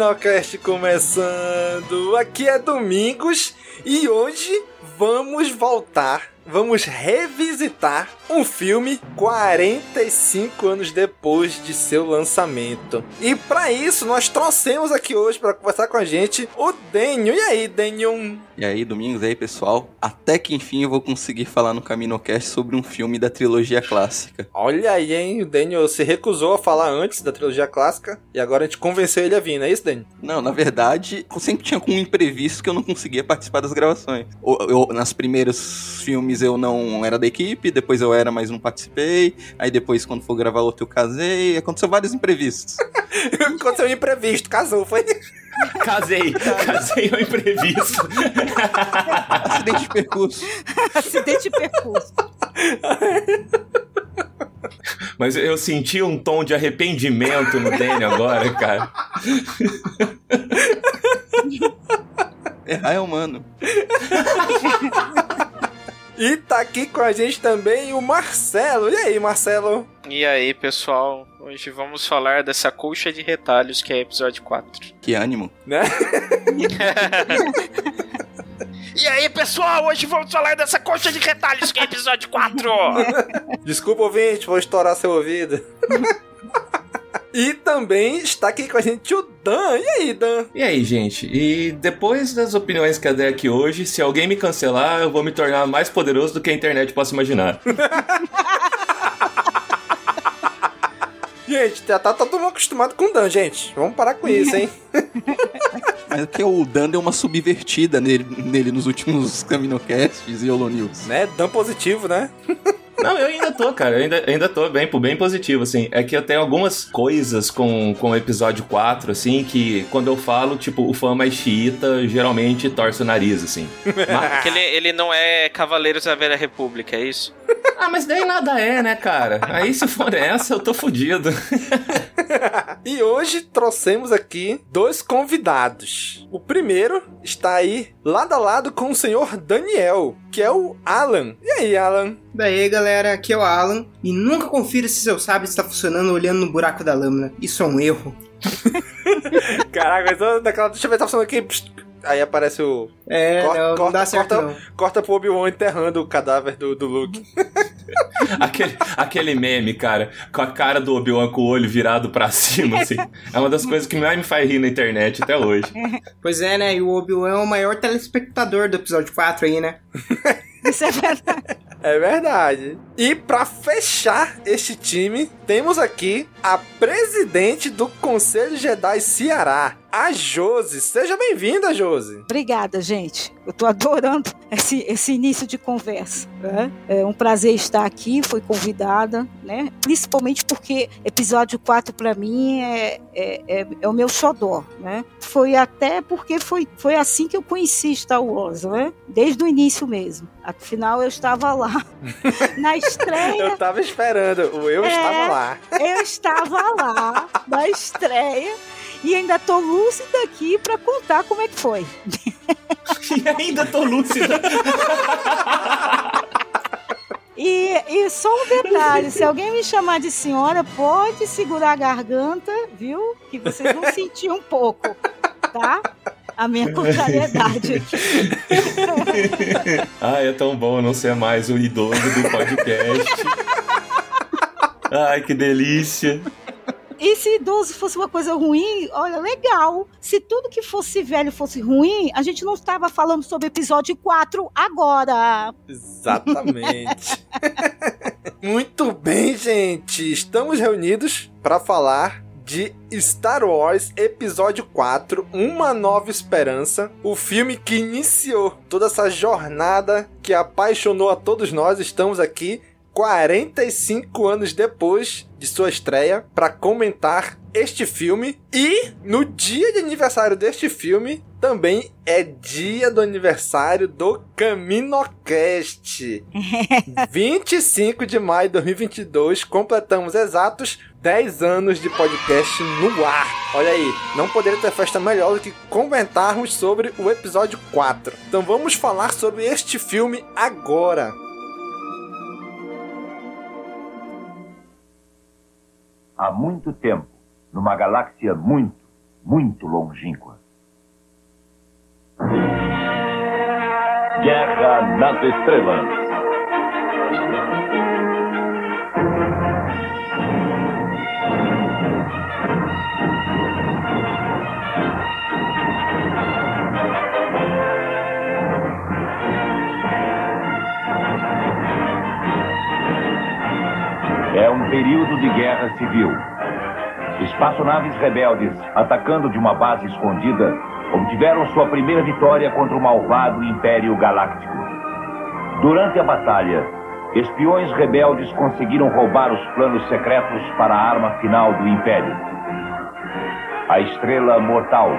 Caminocast começando. Aqui é Domingos e hoje vamos voltar, vamos revisitar um filme 45 anos depois de seu lançamento. E para isso nós trouxemos aqui hoje para conversar com a gente o Denio. E aí, Denio? E aí, Domingos, e aí, pessoal? Até que enfim eu vou conseguir falar no CaminoCast sobre um filme da trilogia clássica. Olha aí, hein? O Daniel se recusou a falar antes da trilogia clássica e agora a gente convenceu ele a vir, não é isso, Daniel? Não, na verdade, eu sempre tinha um imprevisto que eu não conseguia participar das gravações. Eu, eu, nas primeiros filmes eu não era da equipe, depois eu era, mas não participei. Aí depois, quando for gravar outro, eu casei. Aconteceu vários imprevistos. Aconteceu um imprevisto, casou, foi? Casei, casei ao imprevisto. Acidente de percurso. Acidente de percurso. Mas eu senti um tom de arrependimento no Daniel agora, cara. Errar é humano. E tá aqui com a gente também o Marcelo. E aí, Marcelo? E aí, pessoal? Hoje vamos falar dessa colcha de retalhos que é episódio 4. Que ânimo. Né? E aí, pessoal? Hoje vamos falar dessa colcha de retalhos que é episódio 4. Desculpa, ouvinte, vou estourar seu ouvido. E também está aqui com a gente o Dan. E aí, Dan? E aí, gente? E depois das opiniões que eu dei aqui hoje, se alguém me cancelar, eu vou me tornar mais poderoso do que a internet possa imaginar. Gente, já tá todo mundo acostumado com o Dan, gente. Vamos parar com isso, hein? Mas é que o Dan deu uma subvertida nele, nele nos últimos Caminocasts e Holo News. né? Dan positivo, né? Não, eu ainda tô, cara. Eu ainda, ainda tô bem, bem positivo, assim. É que eu tenho algumas coisas com, com o episódio 4, assim, que quando eu falo, tipo, o fã mais xiita geralmente torce o nariz, assim. Porque ele, ele não é Cavaleiros da Velha República, é isso? Ah, mas daí nada é, né, cara? Aí se for essa, eu tô fudido. E hoje trouxemos aqui dois convidados. O primeiro está aí lado a lado com o senhor Daniel, que é o Alan. E aí, Alan? Daí, galera, aqui é o Alan. E nunca confira se seu sábio está funcionando olhando no buraco da lâmina. Isso é um erro. Caraca, então, daquela. Deixa eu ver, tá funcionando aqui. Aí aparece o. É, não, não dá certo corta, não. corta pro Obi-Wan enterrando o cadáver do, do Luke. aquele, aquele meme, cara, com a cara do Obi-Wan com o olho virado pra cima, assim. É uma das coisas que mais me faz rir na internet até hoje. Pois é, né? E o Obi-Wan é o maior telespectador do episódio 4 aí, né? Isso é verdade. É verdade. E pra fechar este time, temos aqui a presidente do Conselho Jedi Ceará, a Josi. Seja bem-vinda, Josi. Obrigada, gente. Eu tô adorando esse, esse início de conversa. Né? É um prazer estar aqui, fui convidada, né? Principalmente porque episódio 4 para mim é, é, é, é, o meu xodó, né? Foi até porque foi, foi assim que eu conheci Star Wars, né? Desde o início mesmo. Afinal, eu estava lá na estreia. eu estava esperando, o eu É, estava lá. Eu estava lá na estreia e ainda tô lúcida aqui para contar como é que foi. e ainda tô lúcida. E, e só um detalhe: se alguém me chamar de senhora, pode segurar a garganta, viu? Que vocês vão sentir um pouco, tá? A minha contrariedade aqui. Ai, é tão bom não ser mais o idoso do podcast. Ai, que delícia. E se idoso fosse uma coisa ruim, olha, legal. Se tudo que fosse velho fosse ruim, a gente não estava falando sobre episódio 4 agora. Exatamente. Muito bem, gente. Estamos reunidos para falar de Star Wars Episódio 4, Uma Nova Esperança, o filme que iniciou toda essa jornada que apaixonou a todos nós. Estamos aqui 45 anos depois de sua estreia para comentar este filme e no dia de aniversário deste filme também é dia do aniversário do Caminocast. 25 de maio de 2022 completamos exatos 10 anos de podcast no ar. Olha aí, não poderia ter festa melhor do que comentarmos sobre o episódio 4. Então vamos falar sobre este filme agora. há muito tempo, numa galáxia muito, muito longínqua. Guerra nas Estrelas. É um período de guerra civil. Espaçonaves rebeldes, atacando de uma base escondida, obtiveram sua primeira vitória contra o malvado Império Galáctico. Durante a batalha, espiões rebeldes conseguiram roubar os planos secretos para a arma final do Império. A Estrela Mortal,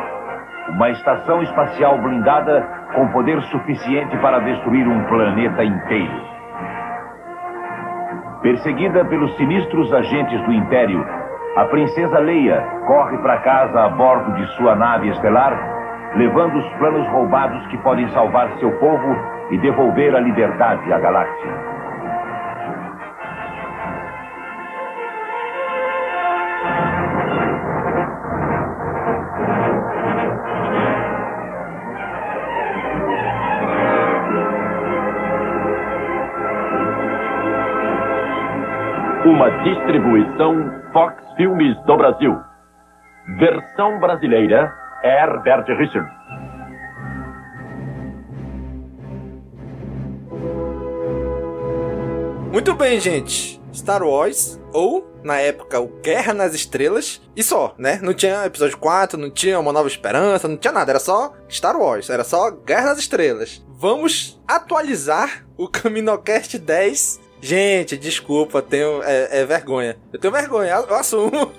uma estação espacial blindada com poder suficiente para destruir um planeta inteiro. Perseguida pelos sinistros agentes do Império, a princesa Leia corre para casa a bordo de sua nave estelar, levando os planos roubados que podem salvar seu povo e devolver a liberdade à galáxia. Uma distribuição Fox Filmes do Brasil. Versão brasileira Herbert Richards. Muito bem, gente. Star Wars, ou, na época, o Guerra nas Estrelas. E só, né? Não tinha episódio 4, não tinha Uma Nova Esperança, não tinha nada. Era só Star Wars, era só Guerra nas Estrelas. Vamos atualizar o Caminocast 10. Gente, desculpa, tenho, é, é vergonha. Eu tenho vergonha, eu assumo.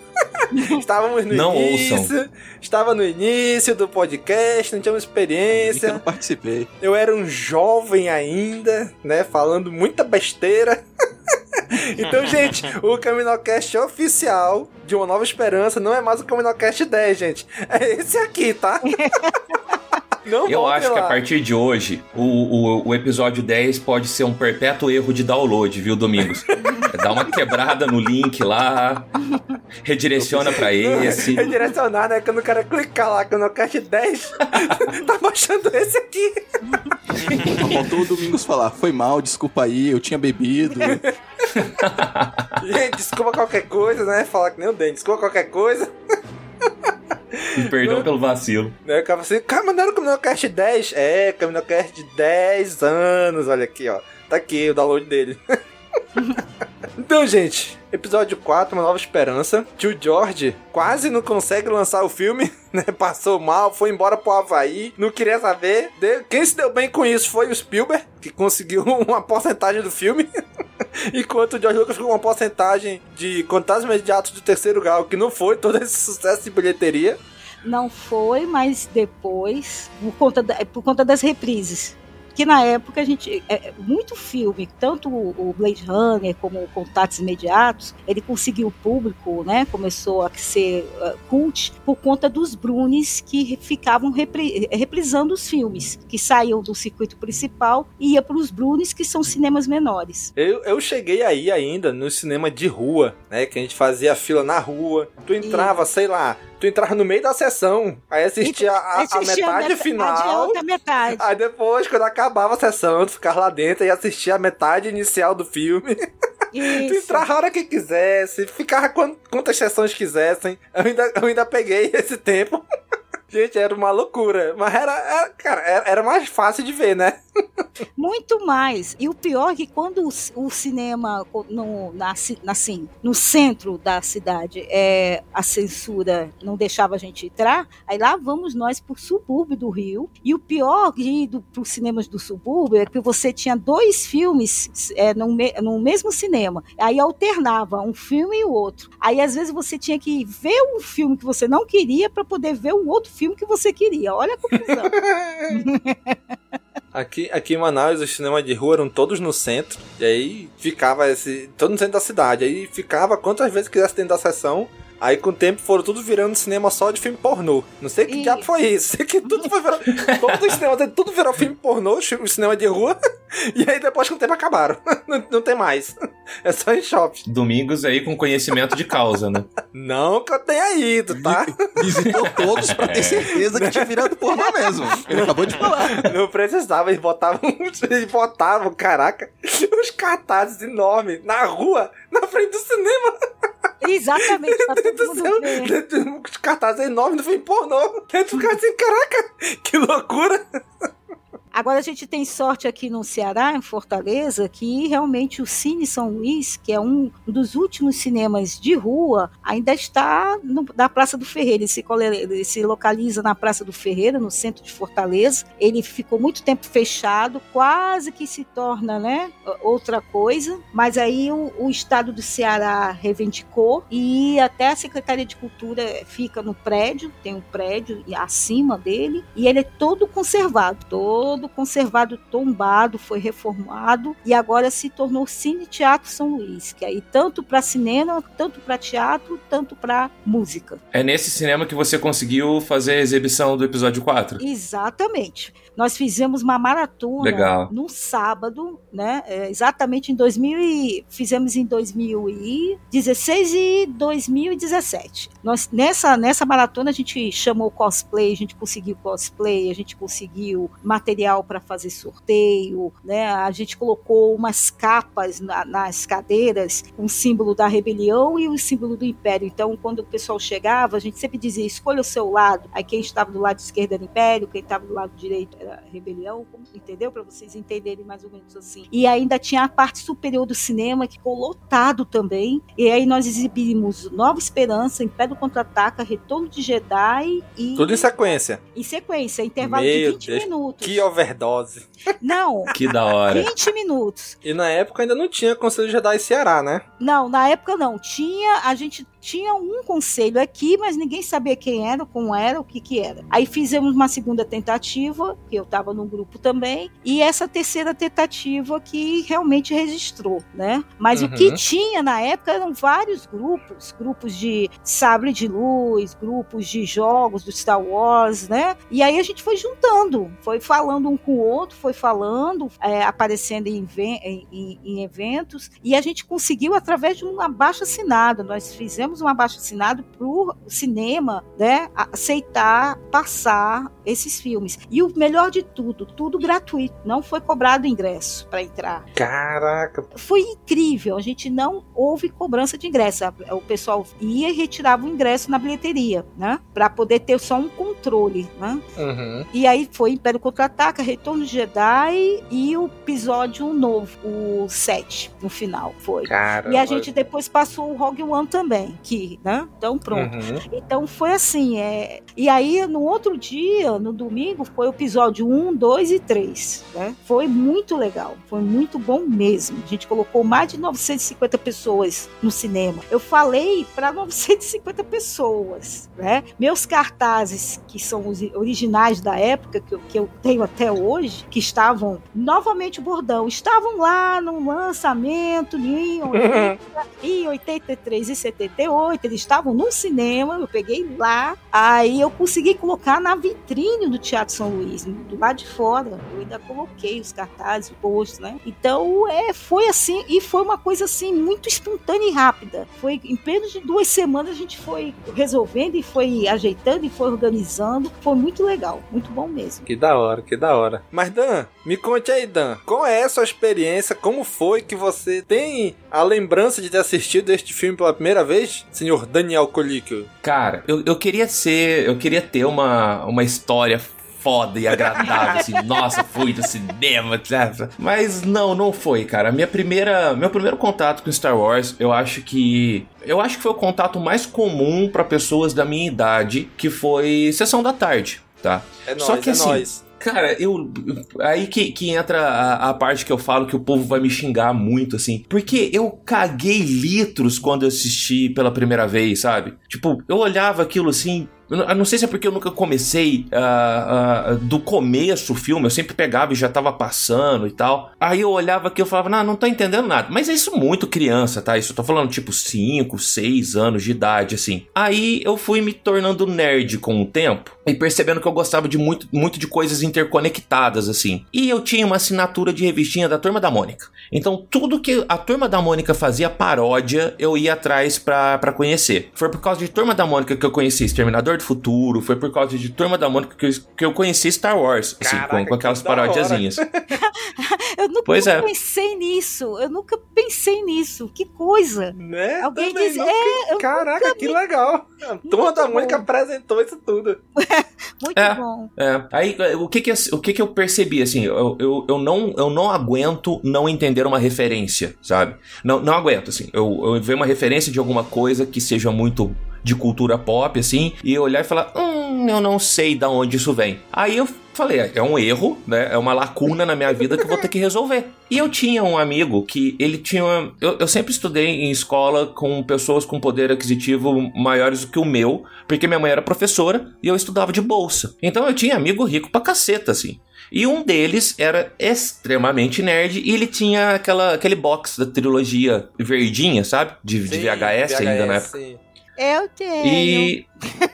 Estávamos no Não início. ouçam. Estava no início do podcast, não tínhamos experiência. Eu não participei. Eu era um jovem ainda, né? Falando muita besteira. então, gente, o Caminocast oficial de Uma Nova Esperança não é mais o Caminocast 10, gente. É esse aqui, tá? Não Eu acho que lá. a partir de hoje, o, o, o episódio 10 pode ser um perpétuo erro de download, viu, Domingos? Dá uma quebrada no link lá, redireciona pra esse. Redirecionar, né? Quando o cara clicar lá, Caminocast 10, tá baixando esse aqui. Faltou o Domingos falar, foi mal, desculpa aí, eu tinha bebido. Gente, desculpa qualquer coisa, né? Falar que nem o Dente, desculpa qualquer coisa. Perdão pelo vacilo. Né? O cara fala assim, mandaram o Caminocast 10. É, Caminocast de 10 anos, olha aqui, ó. Tá aqui o download dele. Então, gente, episódio 4, Uma Nova Esperança. Tio George quase não consegue lançar o filme, né? Passou mal, foi embora pro Havaí, não queria saber. Deu- Quem se deu bem com isso foi o Spielberg, que conseguiu uma porcentagem do filme. Enquanto o George Lucas ficou com uma porcentagem de contatos imediatos do terceiro grau, que não foi todo esse sucesso de bilheteria. Não foi, mas depois, por conta, da- por conta das reprises. Que na época a gente. É, muito filme, tanto o Blade Runner como o Contatos Imediatos, ele conseguiu público, né? Começou a ser uh, cult por conta dos Brunes que ficavam repri- reprisando os filmes, que saíam do circuito principal e ia para os Brunes, que são cinemas menores. Eu, eu cheguei aí ainda no cinema de rua, né? Que a gente fazia fila na rua. Tu entrava, sei lá, tu entrava no meio da sessão, aí assistia a, a Assistia metade met- final. A metade. Aí depois, quando acabava a sessão, tu ficava lá dentro e assistia a metade inicial do filme. tu entrava a hora que quisesse, ficava quant- quantas sessões quisessem. Eu ainda, eu ainda peguei esse tempo. Gente, era uma loucura. Mas era, era- cara, era, era mais fácil de ver, né? Muito mais. E o pior é que quando o, o cinema no, na, assim, no centro da cidade é, a censura não deixava a gente entrar, aí lá vamos nós para o subúrbio do Rio. E o pior de ir para os cinemas do subúrbio é que você tinha dois filmes é, no, no mesmo cinema. Aí alternava um filme e o outro. Aí às vezes você tinha que ver um filme que você não queria para poder ver um outro filme que você queria. Olha a confusão. Aqui, aqui em Manaus, os cinemas de rua eram todos no centro. E aí ficava esse. todo no centro da cidade. Aí ficava quantas vezes quisesse dentro da sessão. Aí com o tempo foram tudo virando cinema só de filme pornô. Não sei que diabo foi isso. Sei que tudo foi virando. Todos os cinemas tudo virou filme pornô, o cinema de rua. E aí depois com o tempo acabaram. Não, não tem mais. É só em shopping. Domingos aí com conhecimento de causa, né? Não que eu tenha ido, tá? Visitou todos pra ter certeza que tinha virado pornô mesmo. Ele acabou de falar. Não precisava, eles botavam, eles botavam, caraca, os cartazes enormes na rua, na frente do cinema. Exatamente, pra todo mundo ver. Os cartazes enormes do filme pornô. Aí tu fica assim, caraca, que loucura. Agora a gente tem sorte aqui no Ceará, em Fortaleza, que realmente o Cine São Luís, que é um dos últimos cinemas de rua, ainda está no- na Praça do Ferreira. Ele se, ele se localiza na Praça do Ferreira, no centro de Fortaleza. Ele ficou muito tempo fechado, quase que se torna né, outra coisa. Mas aí o, o Estado do Ceará reivindicou e até a Secretaria de Cultura fica no prédio, tem um prédio acima dele, e ele é todo conservado, todo conservado, tombado, foi reformado e agora se tornou Cine Teatro São Luís, que aí tanto para cinema, tanto para teatro, tanto para música. É nesse cinema que você conseguiu fazer a exibição do episódio 4? Exatamente. Nós fizemos uma maratona Legal. num sábado, né? é, exatamente em 2000 e fizemos em 2016 e 2017. Nós nessa nessa maratona a gente chamou cosplay, a gente conseguiu cosplay, a gente conseguiu material para fazer sorteio, né? A gente colocou umas capas na- nas cadeiras o símbolo da rebelião e o símbolo do império. Então, quando o pessoal chegava, a gente sempre dizia: escolha o seu lado. Aí quem estava do lado esquerdo era império, quem estava do lado direito era rebelião, entendeu? Para vocês entenderem mais ou menos assim. E ainda tinha a parte superior do cinema que ficou lotado também. E aí nós exibimos Nova Esperança, Império Contra-Ataca, Retorno de Jedi e Tudo em sequência. em sequência, intervalo Meu de 20 Deus, minutos. que overdose. Não. Que da hora. 20 minutos. E na época ainda não tinha Conselho Jedi Ceará, né? Não, na época não. Tinha, a gente tinha um conselho aqui, mas ninguém sabia quem era, como era, o que que era. Aí fizemos uma segunda tentativa, que eu estava no grupo também, e essa terceira tentativa que realmente registrou, né? Mas Uhum. o que tinha na época eram vários grupos, grupos de sabre de luz, grupos de jogos do Star Wars, né? E aí a gente foi juntando, foi falando um com o outro, foi falando, é, aparecendo em- em- em eventos, e a gente conseguiu através de um abaixo assinado. Nós fizemos um abaixo assinado para o cinema, né? Aceitar passar esses filmes. E o melhor de tudo, tudo gratuito, não foi cobrado ingresso para entrar. Caraca. Foi incrível, a gente não houve cobrança de ingresso. O pessoal ia e retirava o ingresso na bilheteria, né? Para poder ter só um controle, né? Uhum. E aí foi Império Contra-Ataca, Retorno de Jedi e o episódio novo, o 7, no final, foi. Caramba. E a gente depois passou o Rogue One também, que, né? Então pronto. Uhum. Então foi assim, é... e aí no outro dia, no domingo, foi o episódio 1, 2 e 3, né? Foi muito legal, foi muito bom mesmo. A gente colocou mais de 950 pessoas no cinema. Eu falei para 950 pessoas, né? Meus cartazes, que são os originais da época, que eu, que eu tenho até hoje, que estavam, novamente o bordão, estavam lá no lançamento em 80, em 83 e 78, eles estavam no cinema, eu peguei lá, aí eu consegui colocar na vitrine do Teatro São Luís, do lado de fora, eu ainda coloquei os cartazes, o post, né? Então, é, foi assim, e foi uma coisa assim, muito espontânea e rápida. Foi em menos de duas semanas a gente foi resolvendo e foi ajeitando e foi organizando. Foi muito legal, muito bom mesmo. Que da hora, que da hora. Mas Dan, me conte aí, Dan, qual é a sua experiência? Como foi que você tem a lembrança de ter assistido este filme pela primeira vez, senhor Daniel Colico? Cara, eu, eu queria ser, eu queria ter uma, uma história foda e agradável, assim, nossa, fui do cinema, etc. Mas não, não foi, cara. Minha primeira, meu primeiro contato com Star Wars, eu acho que eu acho que foi o contato mais comum para pessoas da minha idade, que foi sessão da tarde, tá? É Só nóis, que é assim, nóis. Cara, eu. Aí que, que entra a, a parte que eu falo que o povo vai me xingar muito, assim. Porque eu caguei litros quando eu assisti pela primeira vez, sabe? Tipo, eu olhava aquilo assim. Eu não- sei se é porque eu nunca comecei ah, ah, do começo o filme, eu sempre pegava e já tava passando e tal. Aí eu olhava aqui e falava, não, não tô entendendo nada. Mas é isso muito criança, tá? Isso eu tô falando tipo 5, 6 anos de idade, assim. Aí eu fui me tornando nerd com o tempo e percebendo que eu gostava de muito, muito de coisas interconectadas, assim. E eu tinha uma assinatura de revistinha da Turma da Mônica. Então tudo que a Turma da Mônica fazia paródia, eu ia atrás pra, pra conhecer. Foi por causa de Turma da Mônica que eu conheci Exterminador do Futuro, foi por causa de Turma da Mônica que eu, que eu conheci Star Wars, assim, Caraca, com, com aquelas parodiazinhas. Eu nunca Pois é. pensei nisso. Eu nunca pensei nisso. Que coisa. Né? Alguém Também diz, nunca- é, Caraca, nunca que me- legal. A turma da Mônica bom. apresentou isso tudo. Muito É. bom. É, aí o que que, o que que eu percebi, assim, eu, eu, eu, não, eu não aguento não entender uma referência, sabe? Não, não aguento, assim, eu, eu ver uma referência de alguma coisa que seja muito de cultura pop, assim, e olhar e falar, hum, eu não sei da onde isso vem. Aí eu falei, é é um erro, né? É uma lacuna na minha vida que eu vou ter que resolver. E eu tinha um amigo que ele tinha. Eu, eu sempre estudei em escola com pessoas com poder aquisitivo maiores do que o meu, porque minha mãe era professora e eu estudava de bolsa. Então eu tinha amigo rico pra caceta, assim. E um deles era extremamente nerd e ele tinha aquela, aquele box da trilogia verdinha, sabe? De, de Sim, VHS, ainda na época. sim. Eu tenho. E.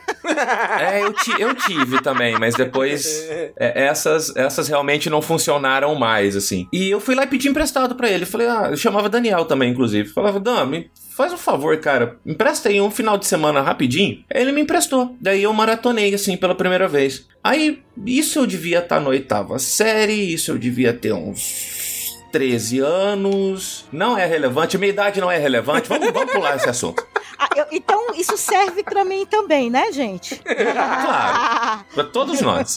é, eu, ti- eu tive também, mas depois é, essas, essas realmente não funcionaram mais, assim. E eu fui lá e pedi emprestado pra ele. Falei, ah, eu chamava Daniel também, inclusive. Falava, Dan, me faz um favor, cara, empresta aí um final de semana rapidinho. Ele me emprestou. Daí eu maratonei, assim, pela primeira vez. Aí, isso eu devia estar na oitava série, isso eu devia ter uns. 13 anos. Não é relevante, minha idade não é relevante. Vamos, vamos pular esse assunto. Ah, eu- então, isso serve pra mim também, né, gente? Claro. Pra todos nós.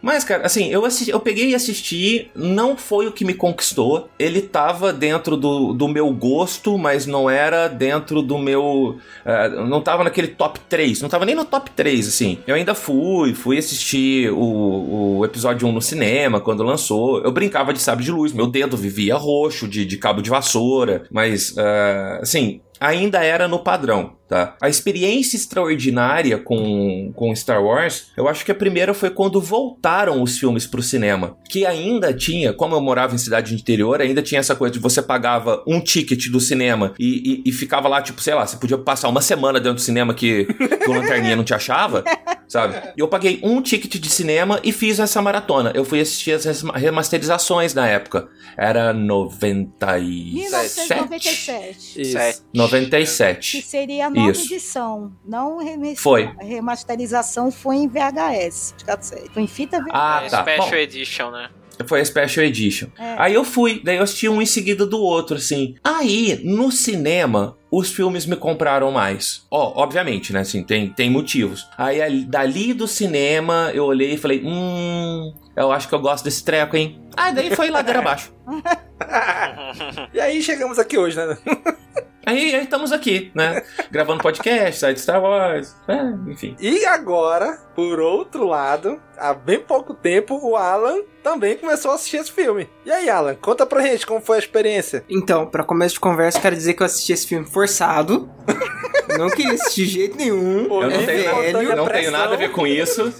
Mas, cara, assim, eu, assisti- eu peguei e assisti, não foi o que me conquistou. Ele tava dentro do, do meu gosto, mas não era dentro do meu. eh, não tava naquele top 3, não tava nem no top 3, assim. Eu ainda fui, fui assistir o, o episódio 1 no cinema, quando lançou. Eu brincava de sabre de luz, meu dedo vivia roxo de, de cabo de vassoura, mas, eh, assim, ainda era no padrão, tá? A experiência extraordinária com, com Star Wars, eu acho que a primeira foi quando voltaram os filmes pro cinema. Que ainda tinha, como eu morava em cidade de interior, ainda tinha essa coisa de você pagava um ticket do cinema e, e, e ficava lá, tipo, sei lá, você podia passar uma semana dentro do cinema que, que o Lanterninha não te achava, sabe? E eu paguei um ticket de cinema e fiz essa maratona. Eu fui assistir as remasterizações na época. Era 97? 1997. Isso. 97. Que seria a nova Isso. edição. Não remes- Foi. A remasterização foi em VHS. Foi em fita VHS. Ah, tá. Special Bom, Edition, né? Foi a Special Edition. É. Aí eu fui, daí eu assisti um em seguida do outro, assim. Aí, no cinema, os filmes me compraram mais. Ó, obviamente, né? Assim, tem, tem motivos. Aí, ali- dali do cinema, eu olhei e falei, hum, eu acho que eu gosto desse treco, hein? Ah, daí foi ladeira abaixo. E aí chegamos aqui hoje, né? Aí, aí estamos aqui, né? Gravando podcast, site Star Wars, é, enfim. E agora, por outro lado, há bem pouco tempo, o Alan também começou a assistir esse filme. E aí, Alan, conta pra gente como foi a experiência. Então, pra começo de conversa, quero dizer que eu assisti esse filme forçado. não queria assistir de jeito nenhum. Eu não é tenho, velho. não tenho nada a ver com isso.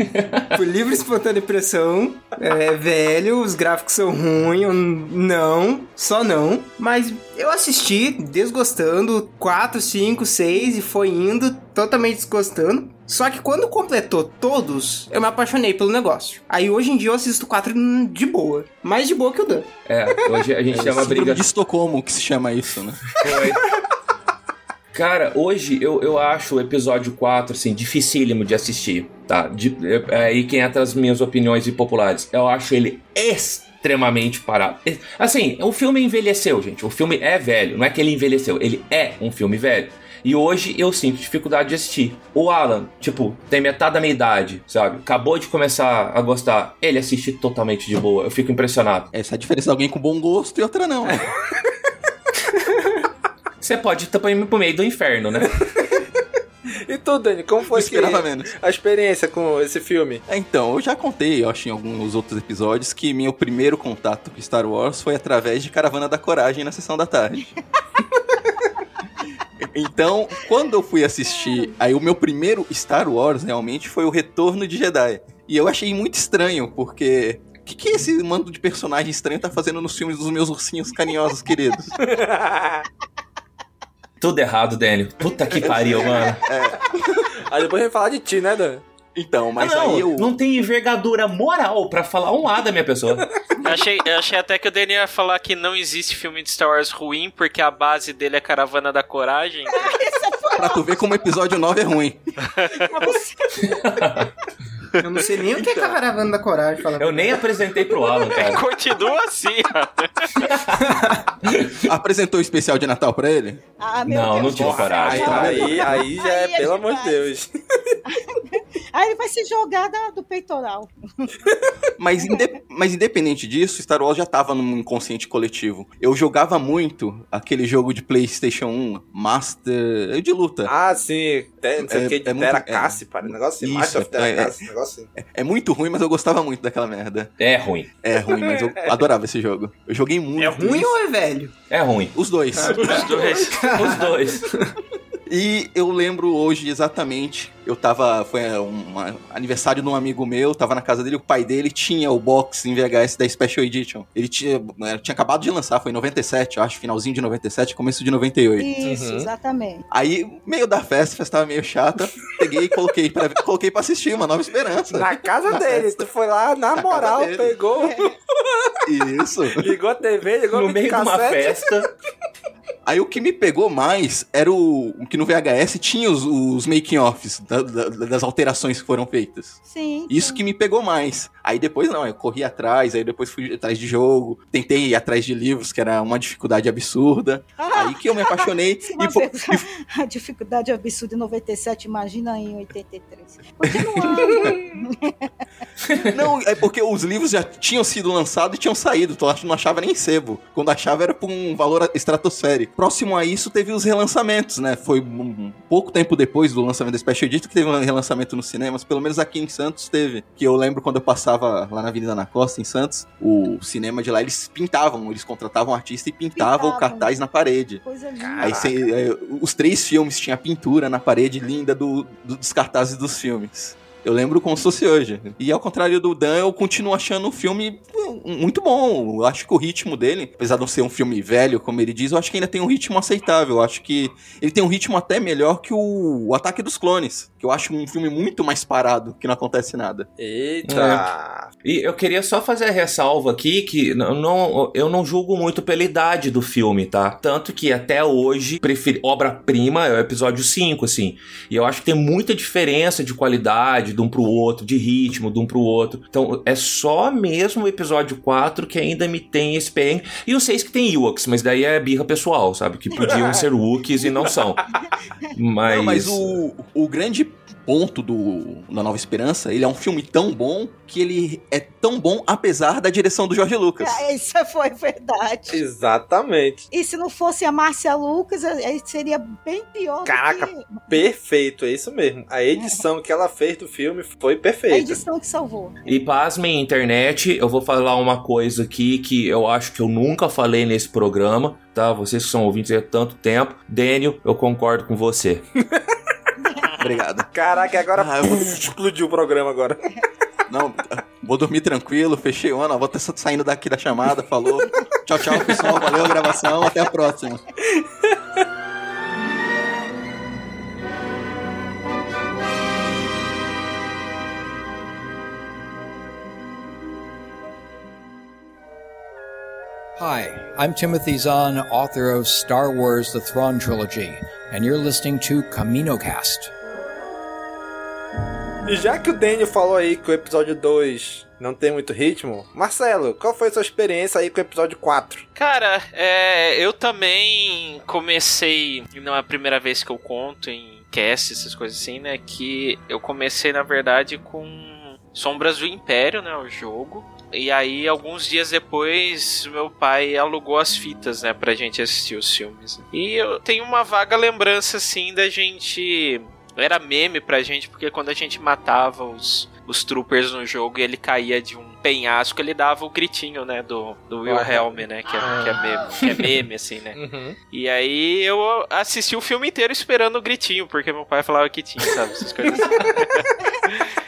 Por livre e espontânea pressão. É velho, os gráficos são ruins. não, só não. Mas eu assisti desgostando 4, 5, 6 e foi indo totalmente desgostando. Só que quando completou todos, eu me apaixonei pelo negócio. Aí hoje em dia eu assisto 4 de boa. Mais de boa que o Dan. É, hoje a gente É chama briga. de Estocolmo que se chama isso, né? Foi. Cara, hoje eu, eu acho o episódio 4, assim, dificílimo de assistir, tá? De, é, aí quem entra as minhas opiniões impopulares. Eu acho ele extremamente parado. Assim, o filme envelheceu, gente. O filme é velho. Não é que ele envelheceu, ele é um filme velho. E hoje eu sinto dificuldade de assistir. O Alan, tipo, tem metade da minha idade, sabe? Acabou de começar a gostar. Ele assiste totalmente de boa. Eu fico impressionado. Essa é a diferença de alguém com bom gosto e outra não. Você pode ir também pro meio do inferno, né? E tu, Dani, como foi que a experiência com esse filme? É, Então, eu já contei, eu acho, em alguns outros episódios, que meu primeiro contato com Star Wars foi através de Caravana da Coragem na sessão da tarde. então, quando eu fui assistir, aí o meu primeiro Star Wars realmente foi o Retorno de Jedi. E eu achei muito estranho, porque. O que, que esse mando de personagem estranho tá fazendo nos filmes dos meus ursinhos carinhosos queridos? Tudo errado, Daniel. Puta que pariu, mano. Aí depois a gente vai falar de ti, né, Dan? Então, mas não, aí eu. não tem envergadura moral pra falar um A da minha pessoa. Eu achei, eu achei até que o Daniel ia falar que não existe filme de Star Wars ruim, porque a base dele é Caravana da Coragem. Pra tu ver como o episódio 9 é ruim. Eu não sei nem o que é caravana da coragem. Fala Eu nem apresentei pro Alan, cara. Continua assim. Apresentou o especial de Natal pra ele? Ah, meu Não, Deus não tive coragem. Aí, aí já é, Aí é pelo amor de. Deus. Aí ele vai ser jogada do peitoral. Mas, inde- mas independente disso, Star Wars já tava no inconsciente coletivo. Eu jogava muito aquele jogo de PlayStation 1, Master. de luta. Ah, sim. Te- Não sei É- o que de é muito- Terra Cassi, para. Negócio assim. Of é- Terra é- negócio assim. É muito ruim, mas eu gostava muito daquela merda. É ruim. É ruim, mas eu adorava esse jogo. Eu joguei muito. É Ruim isso. ou é velho? É ruim. Os dois. Os dois. Os dois. E eu lembro hoje exatamente. Eu tava. Foi um aniversário de um amigo meu, tava na casa dele, o pai dele tinha o box em VHS da Special Edition. Ele tinha, né, tinha acabado de lançar, foi em 97, eu acho, finalzinho de 97, começo de 98. Isso, Uhum. exatamente. Aí, meio da festa, a festa tava meio chata, peguei e coloquei pra, coloquei pra assistir Uma Nova Esperança. Na casa dele. Tu foi lá, na Na moral, pegou, Isso. ligou a TV, ligou No meio de uma festa. Aí o que me pegou mais era o o que no VHS tinha os, os making-offs da- da- das alterações que foram feitas. Sim. Isso que me pegou mais. Aí depois não, eu corri atrás, aí depois fui atrás de jogo, tentei ir atrás de livros, que era uma dificuldade absurda. Aí que eu me apaixonei e, a dificuldade absurda em 97, imagina em 83. Continuando. Não, é porque os livros já tinham sido lançados e tinham saído, então não achava nem sebo. Quando achava era por um valor estratosférico. Próximo a isso teve os relançamentos, né? Foi um um pouco tempo depois do lançamento da Special Edition que teve um relançamento nos cinemas, pelo menos aqui em Santos teve. Que eu lembro quando eu passava lá na Avenida na Costa, em Santos, o cinema de lá eles pintavam, eles contratavam um artista e pintavam o Pintavam. cartaz na parede. Coisa linda. Aí cê- é, os três filmes tinha pintura na parede linda do, do- dos cartazes dos filmes. Eu lembro como se fosse hoje. E ao contrário do Dan, eu continuo achando o filme muito bom. Eu acho que o ritmo dele, apesar de não ser um filme velho, como ele diz, eu acho que ainda tem um ritmo aceitável. Eu acho que ele tem um ritmo até melhor que o, o Ataque dos Clones. Que eu acho um filme muito mais parado, que não acontece nada. Eita! E eu queria só fazer a ressalva aqui que não, eu não julgo muito pela idade do filme, tá? Tanto que até hoje, obra-prima é o episódio 5, assim. E eu acho que tem muita diferença de qualidade de um pro outro, de ritmo, de um pro outro. Então é só mesmo o episódio 4 que ainda me tem esse perrengue. E o 6 que tem Ewoks, mas daí é birra pessoal, sabe? Que podiam ser Wookiees e não são. Mas, Não, mas o, o grande ponto do da Nova Esperança, ele é um filme tão bom que ele é tão bom apesar da direção do Jorge Lucas. É, Isso foi verdade. Exatamente. E se não fosse a Márcia Lucas, aí seria bem pior Caraca, do que perfeito, é isso mesmo. A edição que ela fez do filme foi a perfeita. edição que salvou. E pasmem, internet, eu vou falar uma coisa aqui que eu acho que eu nunca falei nesse programa, tá? Vocês que são ouvintes há tanto tempo. Daniel, eu concordo com você. Obrigado. Caraca, agora Ah, eu- explodiu o programa agora. Não, vou dormir tranquilo, fechei o ano, vou estar saindo daqui da chamada, falou. Tchau, tchau, pessoal, valeu a gravação, até a próxima. Hi, I'm Timothy Zahn, author of Star Wars The Thrawn Trilogy, and you're listening to CaminoCast. E já que o Daniel falou aí que o episódio 2 não tem muito ritmo, Marcelo, qual foi a sua experiência aí com o episódio 4? Cara, é, eu também comecei, não é a primeira vez que eu conto em cast, essas coisas assim, né? Que eu comecei, na verdade, com Sombras do Império, né? O jogo. E aí, alguns dias depois, meu pai alugou as fitas, né? Pra gente assistir os filmes. E eu tenho uma vaga lembrança, assim, da gente. Era meme pra gente, porque quando a gente matava os, os troopers no jogo e ele caía de um penhasco, ele dava o gritinho, né? Do, do Wilhelm, né? Que é, que é meme, que é meme, assim, né? Uhum. E aí eu assisti o filme inteiro esperando o gritinho, porque meu pai falava que tinha, sabe? Essas coisas assim.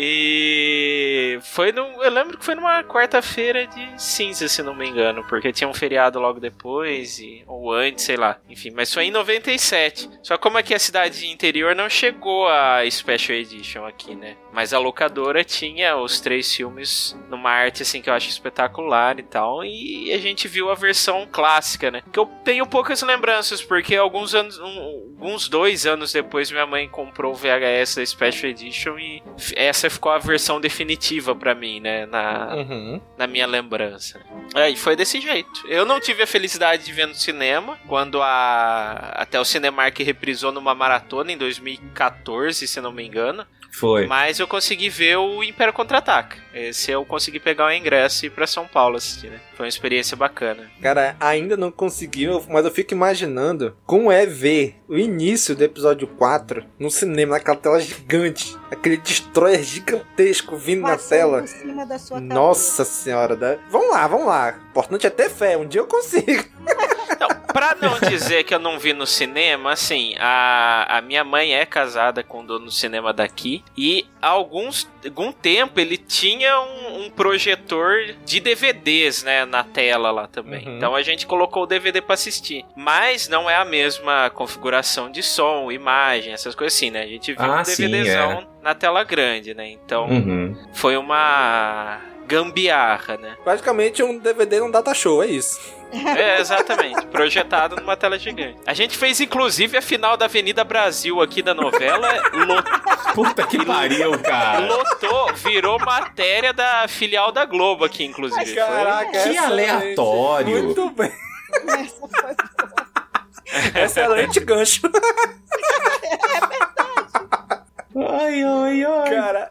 E foi num. Eu lembro que foi numa quarta-feira de cinza, se não me engano, porque tinha um feriado logo depois, e, ou antes, sei lá. Enfim, mas foi em 97. Só como aqui a cidade interior não chegou a Special Edition aqui, né? Mas a locadora tinha os três filmes numa arte assim que eu acho espetacular e tal. E a gente viu a versão clássica, né? Que eu tenho poucas lembranças, porque alguns anos. um- alguns dois anos depois minha mãe comprou o VHS da Special Edition e essa ficou a versão definitiva pra mim, né? Na, Uhum. na minha lembrança. É, e foi desse jeito. Eu não tive a felicidade de ver no cinema, quando a até o Cinemark reprisou numa maratona em 2014, se não me engano. Foi. Mas eu consegui ver o Império Contra-Ataca. Esse eu consegui pegar o ingresso e ir pra São Paulo assistir, né? Foi uma experiência bacana. Cara, ainda não conseguiu, mas eu fico imaginando como é ver o início do episódio 4 no cinema, naquela tela gigante. Aquele destroyer gigantesco vindo na tela. por cima da sua. Nossa senhora, né? Vamos lá, vamos lá. O importante é ter fé, um dia eu consigo. Pra não dizer que eu não vi no cinema, assim, a, a minha mãe é casada com o dono do cinema daqui e há alguns, algum tempo ele tinha um, um projetor de DVDs, né, na tela lá também. Uhum. Então a gente colocou o DVD pra assistir. Mas não é a mesma configuração de som, imagem, essas coisas assim, né? A gente viu Ah, um sim, DVDzão é. na tela grande, né? Então Uhum. foi uma gambiarra, né? Praticamente um DVD num data show, é isso. É, exatamente. Projetado numa tela gigante. A gente fez, inclusive, a final da Avenida Brasil aqui da novela. Lotou, Puta que pariu, cara. lotou, virou matéria da filial da Globo aqui, inclusive. Caraca, Que excelente. aleatório. Muito bem. Essa foi Excelente gancho. Ai, ai, ai. Cara,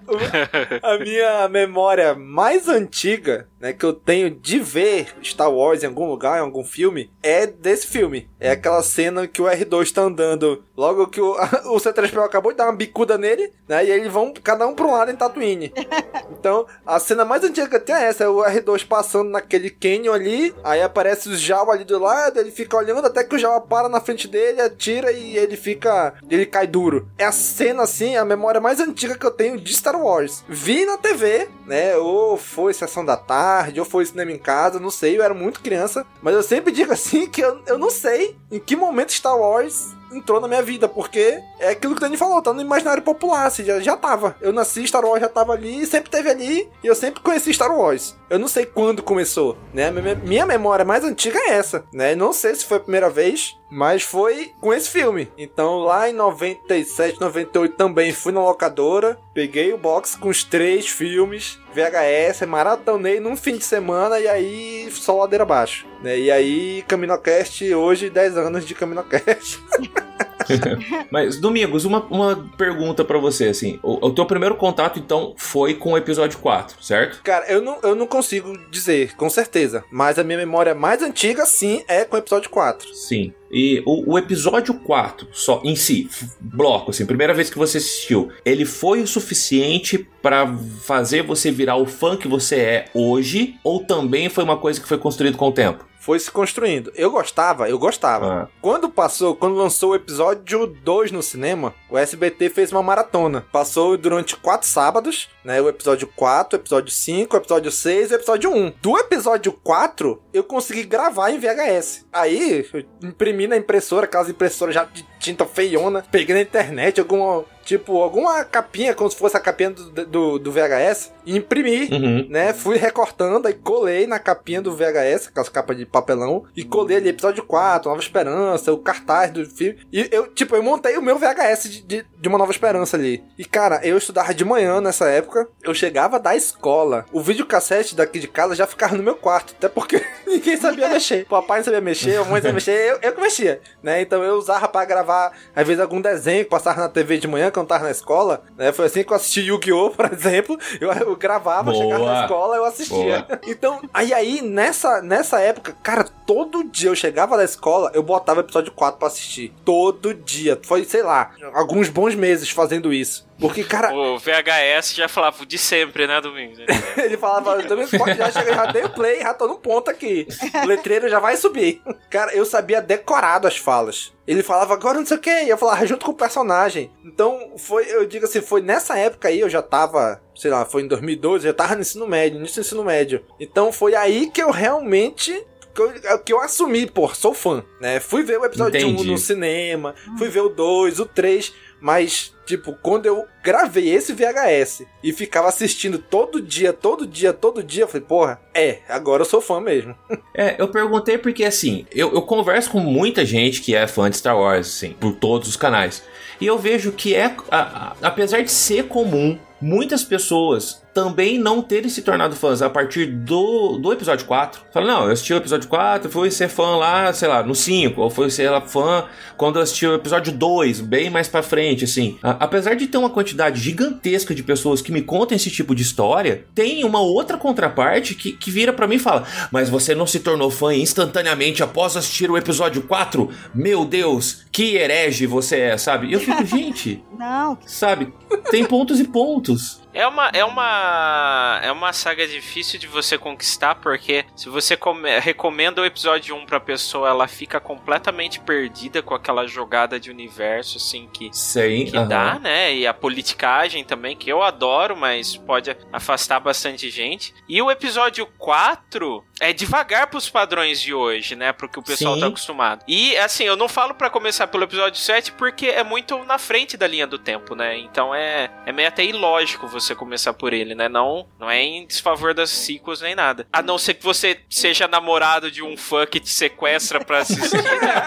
a minha memória mais antiga, né, que eu tenho de ver Star Wars em algum lugar, em algum filme, é desse filme. É aquela cena que o R2 tá andando, logo que o, o C3PO acabou de dar uma bicuda nele, né, e eles vão cada um pra um lado em Tatooine. Então, a cena mais antiga que eu tenho é essa, é o R2 passando naquele canyon ali, aí aparece o Jawa ali do lado, ele fica olhando até que o Jawa para na frente dele, atira e ele fica, ele cai duro. É a cena assim, a memória mais antiga que eu tenho de Star Wars. Vi na TV, né, ou foi sessão da tarde, ou foi cinema em casa, não sei, eu era muito criança, mas eu sempre digo assim que eu, eu não sei em que momento Star Wars entrou na minha vida, porque é aquilo que o Dani falou, tá no imaginário popular, assim, já, já tava. Eu nasci, Star Wars já tava ali, sempre teve ali, e eu sempre conheci Star Wars. Eu não sei quando começou, né? Minha, memória mais antiga é essa, né? Não sei se foi a primeira vez, Mas foi com esse filme. Então lá em 97, 98 também fui na locadora, peguei o box com os três filmes, VHS, maratonei num fim de semana e aí só ladeira abaixo. Né? E aí, CaminoCast, hoje 10 anos de CaminoCast. Mas, Domingos, uma, uma pergunta para você, assim. O, o, teu primeiro contato, então, foi com o episódio 4, certo? Cara, eu não, eu não consigo dizer, com certeza. Mas a minha memória mais antiga, sim, é com o episódio 4. Sim. E o, o, episódio 4, só em si, bloco, assim, primeira vez que você assistiu, ele foi o suficiente para fazer você virar o fã que você é hoje? Ou também foi uma coisa que foi construído com o tempo? Foi se construindo. Eu gostava, eu gostava. Ah. Quando passou, quando lançou o episódio 2 no cinema, o SBT fez uma maratona. Passou durante quatro sábados, né? O episódio 4, o episódio 5, o episódio 6 e o episódio 1. Do episódio 4, eu consegui gravar em VHS. Aí, eu imprimi na impressora, aquelas impressoras já de tinta feiona, peguei na internet alguma tipo, alguma capinha, como se fosse a capinha do, do, do VHS, e imprimi, uhum. né? Fui recortando e colei na capinha do VHS, aquelas capas de papelão, e colei ali episódio 4, Nova Esperança, o cartaz do filme. E eu, tipo, eu montei o meu VHS de, de, de uma Nova Esperança ali. E, cara, eu estudava de manhã nessa época, eu chegava da escola, o videocassete daqui de casa já ficava no meu quarto, até porque ninguém sabia mexer. O papai não sabia mexer, a mãe não sabia mexer, eu, eu que mexia, né? Então eu usava para gravar, às vezes, algum desenho que passava na TV de manhã, tava na escola, né? Foi assim que eu assisti Yu-Gi-Oh!, por exemplo. Eu, eu gravava, Boa. chegava na escola, eu assistia. Boa. Então, aí, aí, nessa, nessa época, cara, todo dia eu chegava da escola, eu botava episódio 4 pra assistir. Todo dia. Foi, sei lá, alguns bons meses fazendo isso. Porque, cara. O VHS já falava de sempre, né, Domingos? ele falava, Domingos pode já chega, já dei o play, já tô no ponto aqui. O letreiro já vai subir. Cara, eu sabia decorado as falas. Ele falava agora não sei o que, e eu falava junto com o personagem. Então, foi, eu digo assim, foi nessa época aí, eu já tava, sei lá, foi em 2012, eu já tava no ensino médio, no ensino médio. Então foi aí que eu realmente que eu, que eu assumi, pô, sou fã, né? Fui ver o episódio 1 um no cinema, fui ver o 2, o 3, mas, tipo, quando eu gravei esse VHS e ficava assistindo todo dia, todo dia, todo dia, eu falei, porra, é, agora eu sou fã mesmo. é, eu perguntei porque, assim, eu, eu converso com muita gente que é fã de Star Wars, assim, por todos os canais. E eu vejo que é, a, a, apesar de ser comum, muitas pessoas também não terem se tornado fãs a partir do, do episódio 4. Fala, não, eu assisti o episódio 4, fui ser fã lá, sei lá, no 5, ou fui ser fã quando eu assisti o episódio 2, bem mais pra frente, assim. A, apesar de ter uma quantidade gigantesca de pessoas que me contam esse tipo de história, tem uma outra contraparte que, que vira para mim e fala, mas você não se tornou fã instantaneamente após assistir o episódio 4? Meu Deus, que herege você é, sabe? E eu fico, gente... não. Sabe? Tem pontos e pontos muitos. É uma, é uma é uma saga difícil de você conquistar, porque se você come, recomenda o episódio 1 pra pessoa, ela fica completamente perdida com aquela jogada de universo, assim, que, que dá, né? E a politicagem também, que eu adoro, mas pode afastar bastante gente. E o episódio 4 é devagar pros padrões de hoje, né? Pro que o pessoal Sim. tá acostumado. E, assim, eu não falo para começar pelo episódio 7 porque é muito na frente da linha do tempo, né? Então é, é meio até ilógico você você começar por ele, né? Não, não é em desfavor das sequels nem nada. A não ser que você seja namorado de um fã que te sequestra pra assistir.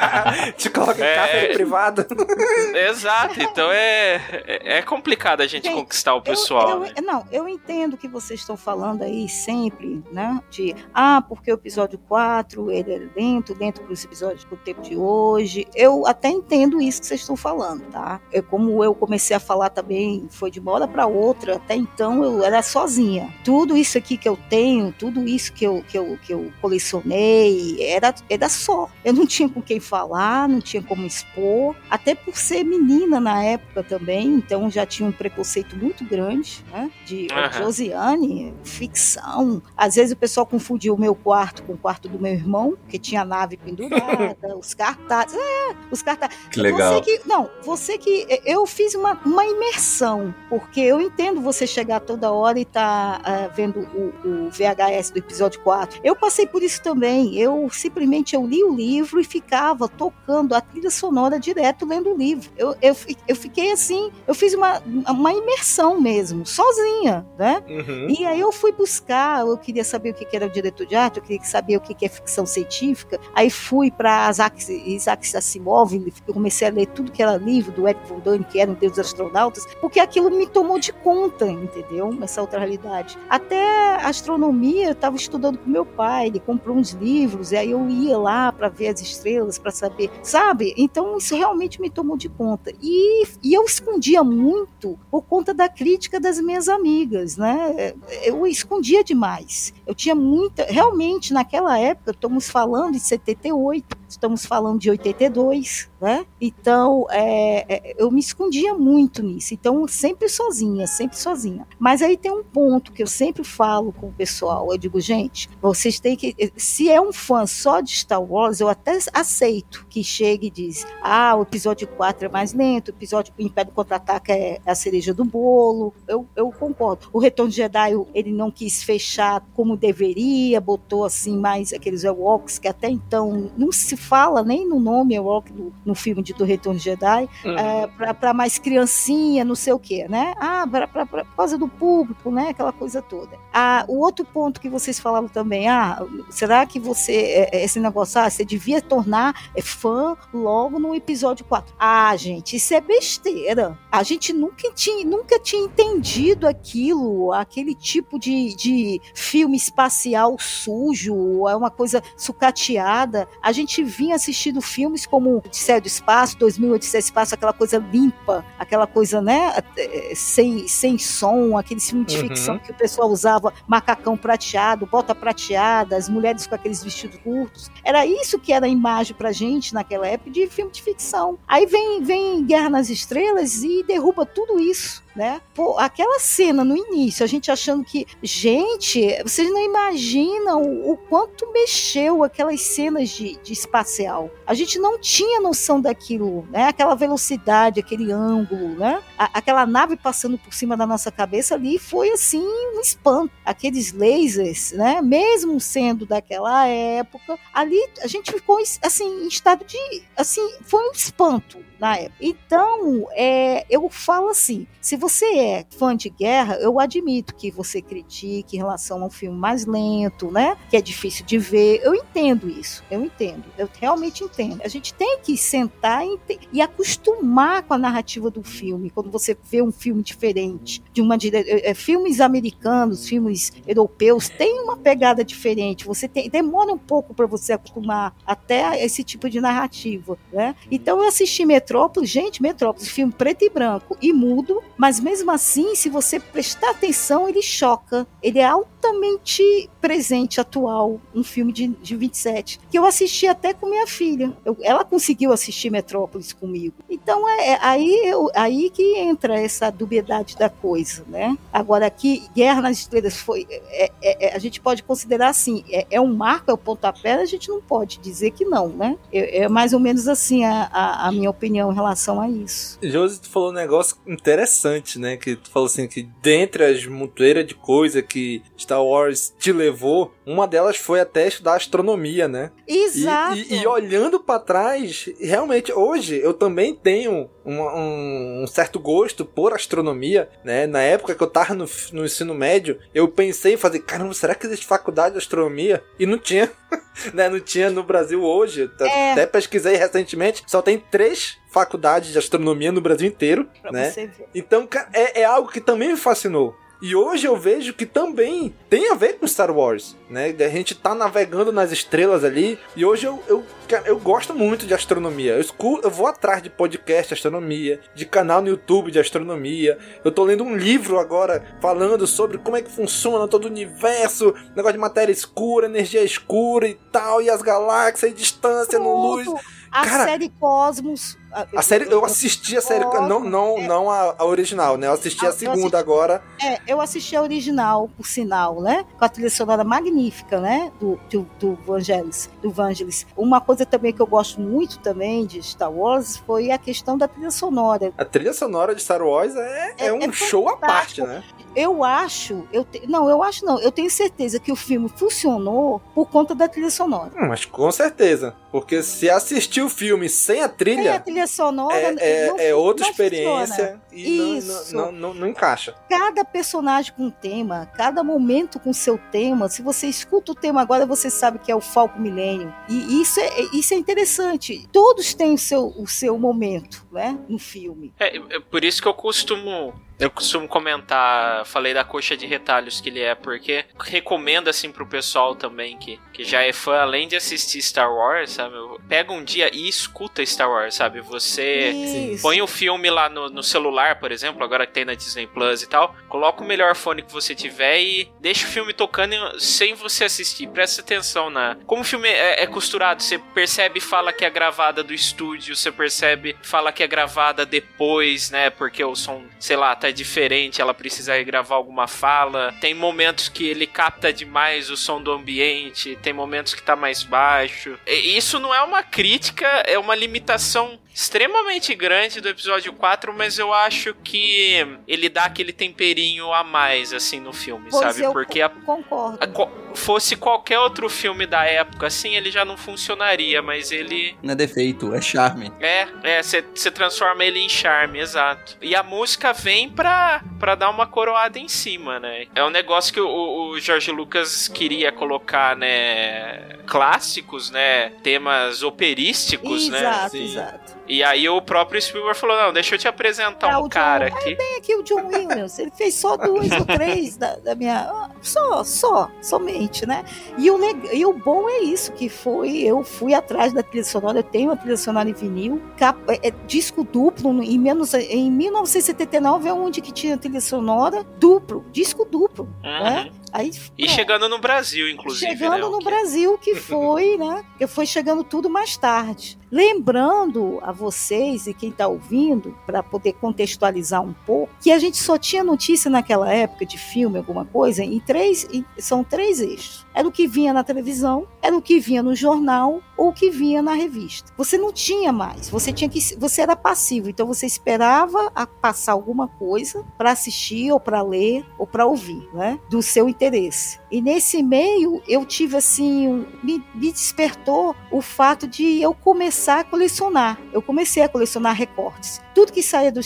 te coloca é... em café privado. Exato, então é, é, é complicado a gente Bem, conquistar o pessoal. Eu, eu, né? Não, eu entendo que vocês estão falando aí sempre, né? De, ah, porque o episódio 4, ele é lento, dentro dos episódios do tempo de hoje. Eu até entendo isso que vocês estão falando, tá? É como eu comecei a falar também, foi de uma hora para outra, até então eu era sozinha. Tudo isso aqui que eu tenho, tudo isso que eu, que eu, que eu colecionei, era, era só. Eu não tinha com quem falar, não tinha como expor, até por ser menina na época também, então já tinha um preconceito muito grande, né? De uhum. Josiane, ficção. Às vezes o pessoal confundia o meu quarto com o quarto do meu irmão, que tinha a nave pendurada, os cartazes. É, os cartazes. Que legal. Você que, não, você que. Eu fiz uma, uma imersão, porque eu entendo você você chegar toda hora e tá uh, vendo o, o, VHS do episódio 4. Eu passei por isso também. Eu simplesmente eu li o livro e ficava tocando a trilha sonora direto lendo o livro. Eu, eu, eu fiquei assim, eu fiz uma, uma imersão mesmo, sozinha, né? Uhum. E aí eu fui buscar, eu queria saber o que era o diretor de arte, eu queria saber o que é ficção científica. Aí fui para Isaac, Isaac Asimov, comecei a ler tudo que era livro do Eric von Däniken, que era um Deus dos Astronautas, porque aquilo me tomou de conta, entendeu? Essa outra realidade. Até astronomia, eu estava estudando com meu pai, ele comprou uns livros, e aí eu ia lá para ver as estrelas, para saber, sabe? Então isso realmente me tomou de conta. E, e eu escondia muito por conta da crítica das minhas amigas, né? Eu escondia demais. Eu tinha muita. Realmente, naquela época, estamos falando de 78, estamos falando de 82, né? Então, é, é, eu me escondia muito nisso. Então, sempre sozinha, sempre sozinha. Mas aí tem um ponto que eu sempre falo com o pessoal. Eu digo, gente, vocês têm que. Se é um fã só de Star Wars, eu até aceito que chegue e diz: ah, o episódio 4 é mais lento, o episódio do Império Contra-Ataca é a cereja do bolo. Eu, eu concordo. O Retorno de Jedi, ele não quis fechar como deveria, botou assim mais aqueles Ewoks que até então não se fala nem no nome Ewok no, no filme de Do Retorno de Jedi, uhum. é, para mais criancinha, não sei o que, né? Ah, pra, pra, pra, por causa do público, né? Aquela coisa toda. Ah, o outro ponto que vocês falavam também, ah, será que você, é, é, esse negócio, ah, você devia tornar é, fã logo no episódio 4? Ah, gente, isso é besteira. A gente nunca tinha, nunca tinha entendido aquilo, aquele tipo de, de filme espacial sujo, é uma coisa sucateada. A gente vinha assistindo filmes como Odisseia do Espaço, 2000 Odisseia do Espaço, aquela coisa limpa, aquela coisa, né, é, sem, sem som, aquele filme de uhum. ficção que o pessoal usava macacão prateado, bota prateada, as mulheres com aqueles vestidos curtos. Era isso que era a imagem pra gente naquela época de filme de ficção. Aí vem, vem Guerra nas Estrelas e derruba tudo isso né? Pô, aquela cena no início, a gente achando que, gente, vocês não imaginam o, o quanto mexeu aquelas cenas de, de, espacial. A gente não tinha noção daquilo, né? Aquela velocidade, aquele ângulo, né? A, aquela nave passando por cima da nossa cabeça ali foi assim um espanto. Aqueles lasers, né? Mesmo sendo daquela época, ali a gente ficou assim em estado de, assim, foi um espanto na época. Então, é, eu falo assim, se você é fã de guerra, eu admito que você critique em relação a um filme mais lento, né? Que é difícil de ver. Eu entendo isso, eu entendo, eu realmente entendo. A gente tem que sentar e, e acostumar com a narrativa do filme. Quando você vê um filme diferente, de uma dire... É, é, filmes americanos, filmes europeus, tem uma pegada diferente. Você tem, demora um pouco para você acostumar até esse tipo de narrativa, né? Então eu assisti Metrópolis, gente, Metrópolis, filme preto e branco e mudo, mas mesmo assim, se você prestar atenção, ele choca. Ele é altamente presente, atual, um filme de, de 27, que eu assisti até com minha filha. Eu, ela conseguiu assistir Metrópolis comigo. Então é, é aí, eu, aí que entra essa dubiedade da coisa, né? Agora aqui, Guerra nas Estrelas foi. É, é, é a gente pode considerar assim, é, é, um marco, é o pontapé, a gente não pode dizer que não, né? É, mais ou menos assim a, a, a minha opinião em relação a isso. Josi, tu falou um negócio interessante interessante, né? Que tu falou assim que dentre as montoeiras de coisa que Star Wars te levou, uma delas foi até estudar astronomia, né? Exato. E, e, e olhando para trás, realmente hoje eu também tenho uma, um, um, certo gosto por astronomia, né? Na época que eu tava no, no ensino médio, eu pensei em fazer, caramba, será que existe faculdade de astronomia? E não tinha, né? Não tinha no Brasil hoje. É. Até pesquisei recentemente, só tem três faculdades de astronomia no Brasil inteiro, pra né? Então, é, é algo que também me fascinou. E hoje eu vejo que também tem a ver com Star Wars, né? A gente tá navegando nas estrelas ali. E hoje eu, eu, eu gosto muito de astronomia. Eu, escuto, eu vou atrás de podcast de astronomia, de canal no YouTube de astronomia. Eu tô lendo um livro agora falando sobre como é que funciona todo o universo, negócio de matéria escura, energia escura e tal, e as galáxias, e distância no luz. A Cara, série Cosmos. A série, eu assisti a série, Cosmos, não, não, é, não a, a, original, né? Eu assisti a, a segunda assisti, agora. É, eu assisti a original, por sinal, né? Com a trilha sonora magnífica, né? Do, do, do Vangelis, do Vangelis. Uma coisa também que eu gosto muito também de Star Wars foi a questão da trilha sonora. A trilha sonora de Star Wars é, é, é um é show à parte, né? eu acho, eu te, não, eu acho não, eu tenho certeza que o filme funcionou por conta da trilha sonora. Hum, Mas com certeza. Porque se assistir o filme sem a trilha. Sem a trilha sonora é, é, não, é outra não experiência funciona. e não- Isso. não, não, não, não encaixa. Cada personagem com tema, cada momento com seu tema. Se você escuta o tema agora, você sabe que é o Falco Milênio. E isso é, isso é interessante. Todos têm o seu, o seu momento, né? No filme. É, é por isso que eu costumo. Eu costumo comentar, falei da coxa de retalhos que ele é, porque recomendo assim pro pessoal também que, que já é fã, além de assistir Star Wars, sabe? Pega um dia e escuta Star Wars, sabe? Você Isso. põe o filme lá no, no celular, por exemplo, agora que tem na Disney Plus e tal, coloca o melhor fone que você tiver e deixa o filme tocando sem você assistir. Presta atenção na. Como o filme é, é costurado, você percebe e fala que é gravada do estúdio, você percebe fala que é gravada depois, né? Porque o som, sei lá, tá diferente, ela precisa regravar alguma fala. Tem momentos que ele capta demais o som do ambiente, tem momentos que tá mais baixo. Isso não é uma crítica, é uma limitação extremamente grande do episódio 4, mas eu acho que ele dá aquele temperinho a mais, assim, no filme, Pois sabe? eu Porque a, concordo. a- co- fosse qualquer outro filme da época, assim, ele já não funcionaria, mas ele. Não é defeito, é charme. É, é, você transforma ele em charme, exato. E a música vem pra, pra dar uma coroada em cima, né? É um negócio que o, o Jorge Lucas queria colocar, né? Clássicos, né? Temas operísticos, né? Exato, exato. E aí o próprio Spielberg falou: não, deixa eu te apresentar Ah, um o cara John- aqui. É bem aqui o John Williams. Ele fez só duas ou três da, da minha. Só, só, somente, né? E o, e o bom é isso, que foi. Eu fui atrás da trilha sonora, eu tenho a trilha sonora em vinil, capa- é, disco duplo, em, menos, em 1979 é onde que tinha trilha sonora duplo, disco duplo. Né? Aí, E chegando no Brasil, inclusive. chegando né? no Brasil, que foi, né? Que foi chegando tudo mais tarde. Lembrando a vocês e quem está ouvindo, para poder contextualizar um pouco, que a gente só tinha notícia naquela época de filme, alguma coisa, em três, em- são três eixos. Era o que vinha na televisão, era o que vinha no jornal ou o que vinha na revista. Você não tinha mais, você tinha que, você era passivo, então você esperava passar alguma coisa para assistir ou para ler ou para ouvir, né? Do seu interesse. E nesse meio eu tive assim, um- me, me despertou o fato de eu começar a colecionar. Eu comecei a colecionar recortes. Tudo que saía do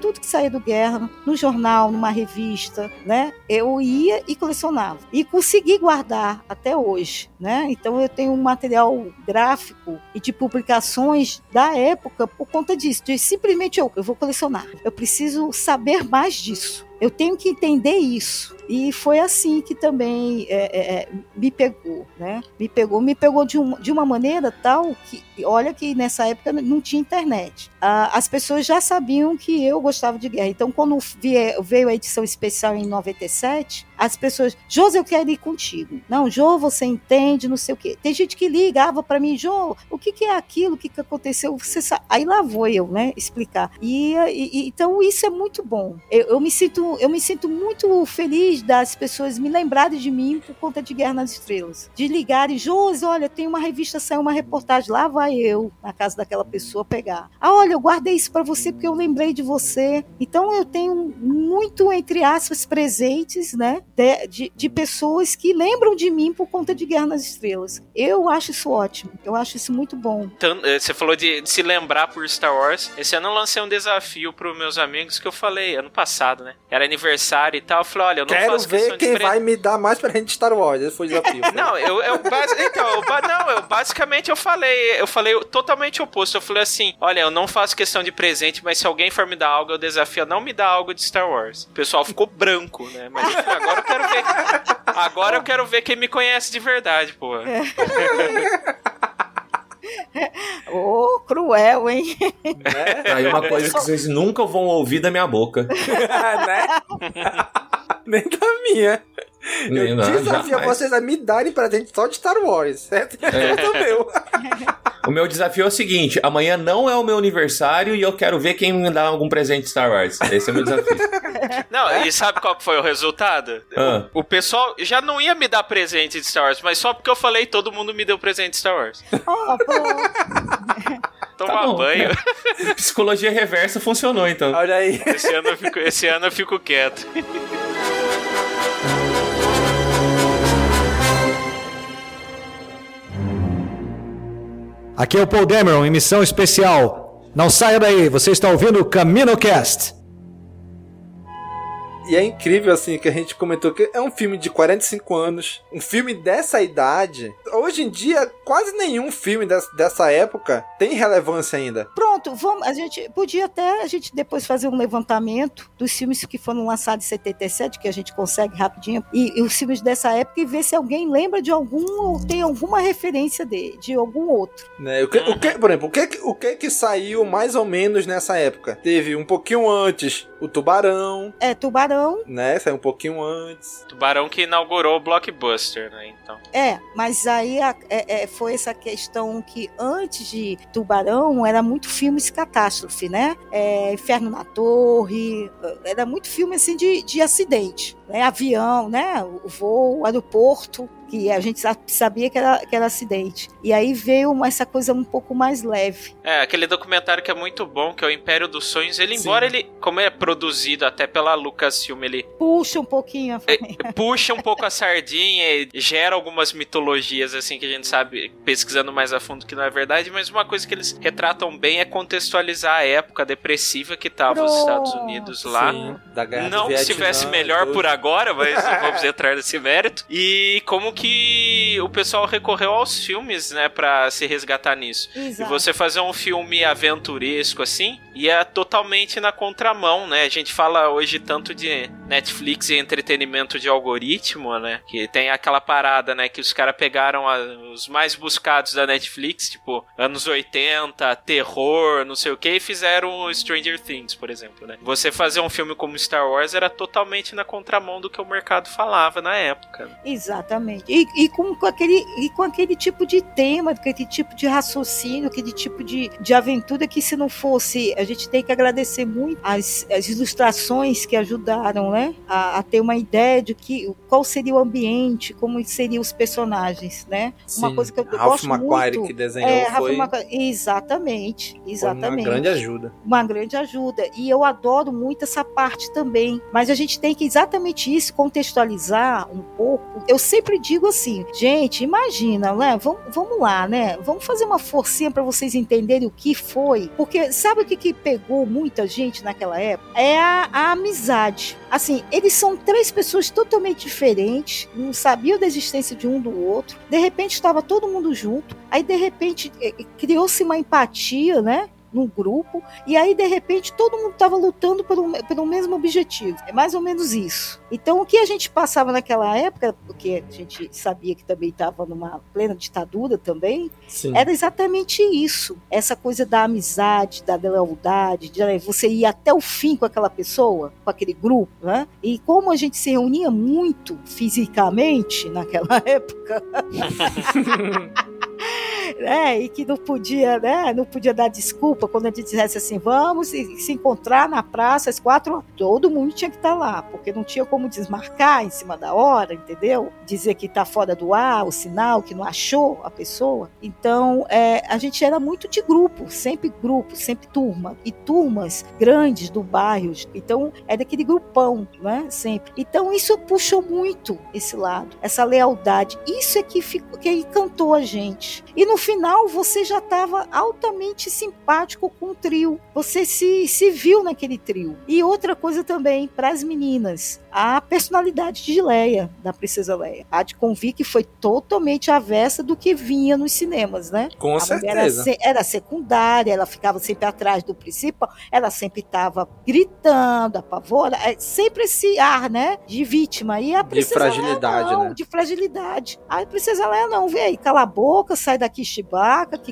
tudo que saía do Guerra, no jornal, numa revista, né? Eu ia e colecionava. E consegui guardar até hoje, né? Então eu tenho um material gráfico e de publicações da época por conta disso. De simplesmente eu, eu vou colecionar. Eu preciso saber mais disso. Eu tenho que entender isso. E foi assim que também é, é, é, me pegou, né? Me pegou, me pegou de, um, de uma maneira tal que, olha que nessa época não tinha internet. Ah, as pessoas já sabiam que eu gostava de guerra. Então, quando veio a edição especial em 97, as pessoas, Jô, eu quero ir contigo. Não, Jô, você entende, não sei o quê. Tem gente que ligava para mim, Jô, o que, que é aquilo, o que, que aconteceu? Você sa-" Aí lá vou eu, né, explicar. E- e- então isso é muito bom. Eu, eu me sinto, eu me sinto muito feliz das pessoas me lembrarem de mim por conta de Guerra nas Estrelas. De ligarem, Josi, olha, tem uma revista, saiu uma reportagem, lá vai eu, na casa daquela pessoa, pegar. Ah, olha, eu guardei isso para você porque eu lembrei de você. Então eu tenho muito, entre aspas, presentes, né, de, de, de pessoas que lembram de mim por conta de Guerra nas Estrelas. Eu acho isso ótimo, eu acho isso muito bom. Tan- eh, Você falou de, de se lembrar por Star Wars. Esse ano eu lancei um desafio pros meus amigos que eu falei ano passado, né? Era aniversário e tal. Eu falei, olha, eu não Quero ver quem vai me dar mais presente Star Wars. Esse foi o desafio. Não, eu, eu então, eu, não, eu basicamente eu falei, eu falei totalmente oposto. Eu falei assim, olha, eu não faço questão de presente, mas se alguém for me dar algo, eu desafio a não me dar algo de Star Wars. O pessoal ficou branco, né? Mas enfim, agora eu quero ver. Agora eu quero ver quem me conhece de verdade, pô. Ô, cruel, hein? Tá aí uma coisa que vocês nunca vão ouvir da minha boca. né? Nem da minha. Eu da- desafio jamais. vocês a me darem presente só de Star Wars, certo? É. É. o meu. O meu desafio é o seguinte: amanhã não é o meu aniversário e eu quero ver quem me dá algum presente de Star Wars. Esse é o meu desafio. Não, e sabe qual foi o resultado? Ah. O pessoal já não ia me dar presente de Star Wars, mas só porque eu falei, todo mundo me deu presente de Star Wars. Oh, pronto. tomar Tá banho. Psicologia reversa funcionou, então. Olha aí. Esse ano eu fico, esse ano eu fico quieto. Aqui é o Paul Dameron em missão especial. Não saia daí, você está ouvindo o CaminoCast. E é incrível, assim, que a gente comentou que é um filme de 45 anos. Um filme dessa idade. Hoje em dia, quase nenhum filme des- dessa época tem relevância ainda. Pronto, vamos, a gente podia até a gente depois fazer um levantamento dos filmes que foram lançados em 77, que a gente consegue rapidinho, e, e os filmes dessa época e ver se alguém lembra de algum ou tem alguma referência de, de algum outro. Né? O que, o que, por exemplo, o que, que- o que que saiu mais ou menos nessa época? Teve um pouquinho antes o Tubarão, É, Tubarão, né? Saiu um pouquinho antes. Tubarão que inaugurou o Blockbuster, né? Então. é, mas aí a- é- é, foi essa questão que antes de Tubarão era muito filmes catástrofe, né? É, Inferno na Torre, era muito filme assim de, de acidente, né? Avião, né? O voo, o aeroporto, que a gente sa- sabia que era, que era acidente. E aí veio uma- essa coisa um pouco mais leve. É, aquele documentário que é muito bom, que é o Império dos Sonhos. Ele, embora ele, como é produzido até pela Lucasfilm, ele Puxa um pouquinho. a puxa um pouco a sardinha e gera algumas mitologias, assim, que a gente sabe, pesquisando mais a fundo, que não é verdade, mas uma coisa que eles retratam bem é contextualizar a época depressiva que tava os Estados Unidos lá. Sim, da guerra Não que estivesse melhor por agora, mas não vamos entrar nesse mérito. E como que o pessoal recorreu aos filmes, né, pra se resgatar nisso. Exato. E você fazer um filme aventuresco assim, ia totalmente na contramão, né? A gente fala hoje tanto de Netflix e entretenimento de algoritmo, né? Que tem aquela parada, né, que os caras pegaram a- os mais buscados da Netflix, tipo, anos 80, terror, não sei o que, e fizeram o Stranger Things, por exemplo, né? Você fazer um filme como Star Wars era totalmente na contramão do que o mercado falava na época. Exatamente. E, e com, com aquele, e com aquele tipo de tema, com aquele tipo de raciocínio, aquele tipo de, de aventura que se não fosse, a gente tem que agradecer muito as, as ilustrações que ajudaram, né? A, a ter uma ideia de que, qual seria o ambiente, como seriam os personagens, né? Uma coisa que eu Ralph gosto McQuarrie muito. que desenhou é, foi- McQuarrie- Exatamente. Foi Exatamente uma grande ajuda. uma grande ajuda. E eu adoro muito essa parte também. Mas a gente tem que exatamente isso, contextualizar um pouco. Eu sempre digo assim, gente, imagina, né? Vamos, vamos lá, né? Vamos fazer uma forcinha para vocês entenderem o que foi. Porque sabe o que, que pegou muita gente naquela época? É a, a amizade. Assim, eles são três pessoas totalmente diferentes, não sabiam da existência de um do outro. De repente estava todo mundo junto. Aí de repente eh, eh, criou-se uma empatia, né? Num grupo, e aí de repente todo mundo estava lutando pelo, pelo mesmo objetivo. É mais ou menos isso. Então o que a gente passava naquela época, porque a gente sabia que também estava numa plena ditadura também, Sim. era exatamente isso. Essa coisa da amizade, da lealdade, de né, você ir até o fim com aquela pessoa, com aquele grupo, né? E como a gente se reunia muito fisicamente naquela época. É, e que não podia, né? Não podia dar desculpa quando a gente dissesse assim, vamos se, encontrar na praça às quatro. Todo mundo tinha que estar lá, porque não tinha como desmarcar em cima da hora, entendeu? Dizer que está fora do ar, o sinal, que não achou a pessoa. Então, é, a gente era muito de grupo, sempre grupo, sempre turma. E turmas grandes do bairro. Então, é daquele grupão, né? Sempre. Então, isso puxou muito esse lado, essa lealdade. Isso é que, ficou, que encantou a gente. E no final você já estava altamente simpático com o trio. Você se, se viu naquele trio. E outra coisa também, para as meninas, a personalidade de Leia, da Princesa Leia. A de convir que foi totalmente avessa do que vinha nos cinemas, né? Com a certeza. Era, era secundária, ela ficava sempre atrás do principal, ela sempre estava gritando, apavorada, é sempre esse ar, né? De vítima. E a De Princesa Leia fragilidade, não, né? de fragilidade. A Princesa Leia não, vê aí, cala a boca, sai daqui,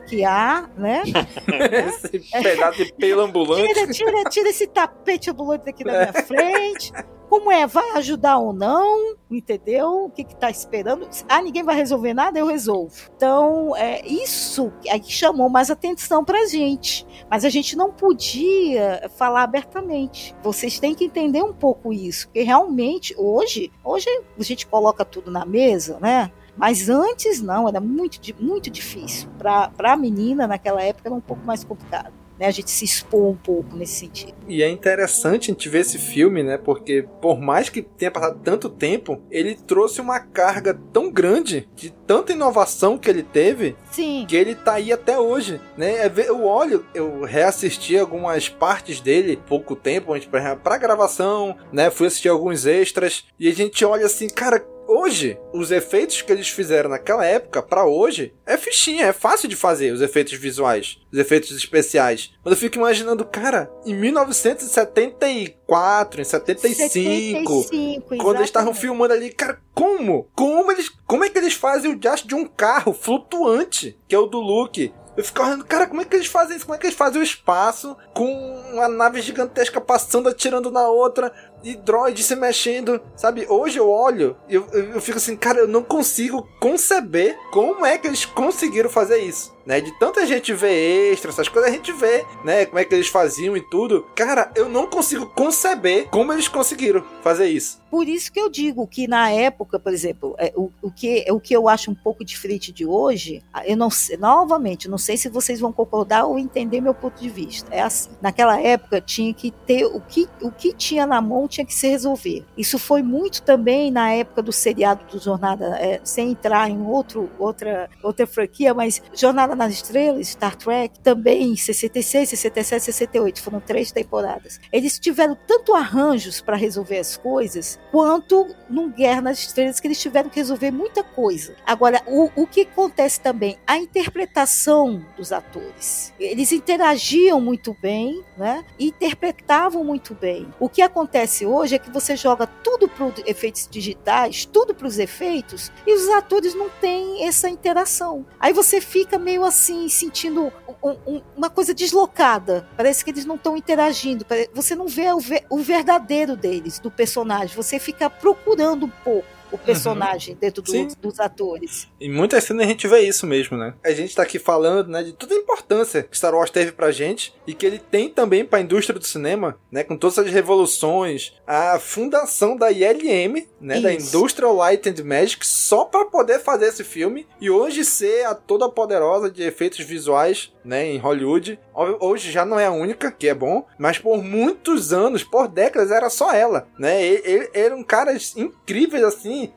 Que há, né? Esse pedaço de pelo ambulante. Tira, tira, tira esse tapete ambulante daqui da minha frente. Como é? Vai ajudar ou não? Entendeu? O que que tá esperando? Ah, ninguém vai resolver nada? Eu resolvo. Então, é isso que chamou mais atenção pra gente. Mas a gente não podia falar abertamente. Vocês têm que entender um pouco isso. Porque realmente, hoje, hoje a gente coloca tudo na mesa, né? Mas antes não, era muito, muito difícil. Para a menina naquela época era um pouco mais complicado né, a gente se expor um pouco nesse sentido. E é interessante a gente ver esse filme, né? Porque por mais que tenha passado tanto tempo, ele trouxe uma carga tão grande de tanta inovação que ele teve, Sim. que ele tá aí até hoje, né? É eu olho, eu reassisti algumas partes dele pouco tempo antes para gravação, né? Fui assistir alguns extras e a gente olha assim, cara, hoje, os efeitos que eles fizeram naquela época para hoje é fichinha, é fácil de fazer os efeitos visuais, os efeitos especiais. Mas eu fico imaginando, cara, em 1974, em 75, 75 quando eles estavam filmando ali, cara, como? Como eles, como é que eles fazem o just de um carro flutuante, que é o do Luke? Eu fico olhando, cara, como é que eles fazem isso? Como é que eles fazem o espaço com uma nave gigantesca passando, atirando na outra? E droid se mexendo, sabe? Hoje eu olho e eu, eu, eu, fico assim, cara, eu não consigo conceber como é que eles conseguiram fazer isso. Né, de tanta gente ver extra, essas coisas, a gente vê, né, como é que eles faziam e tudo. Cara, eu não consigo conceber como eles conseguiram fazer isso. Por isso que eu digo que na época, por exemplo, é, o, o, que, o que eu acho um pouco diferente de hoje, eu não sei, novamente, não sei se vocês vão concordar ou entender meu ponto de vista. É assim, naquela época tinha que ter o que, o que tinha na mão tinha que se resolver. Isso foi muito também na época do seriado do Jornada, é, sem entrar em outro, outra, outra franquia, mas Jornada nas Estrelas, Star Trek, também em 66, 67, 68, foram três temporadas. Eles tiveram tanto arranjos para resolver as coisas, quanto num Guerra nas Estrelas, que eles tiveram que resolver muita coisa. Agora, o, o que acontece também? A interpretação dos atores. Eles interagiam muito bem, né? interpretavam muito bem. O que acontece hoje é que você joga tudo para os efeitos digitais, tudo para os efeitos, e os atores não têm essa interação. Aí você fica meio assim, sentindo um, um, uma coisa deslocada. Parece que eles não estão interagindo. Você não vê o, ver, o verdadeiro deles, do personagem. Você fica procurando um pouco o personagem uhum. dentro do, dos atores. Em muitas cenas a gente vê isso mesmo, né? A gente tá aqui falando, né, de toda a importância que Star Wars teve pra gente e que ele tem também pra indústria do cinema, né, com todas as revoluções, a fundação da ILM, né, isso. da Industrial Light and Magic, só para poder fazer esse filme e hoje ser a toda poderosa de efeitos visuais, né, em Hollywood. Hoje já não é a única, que é bom, mas por muitos anos, por décadas, era só ela, né? Ele, ele era um cara incrível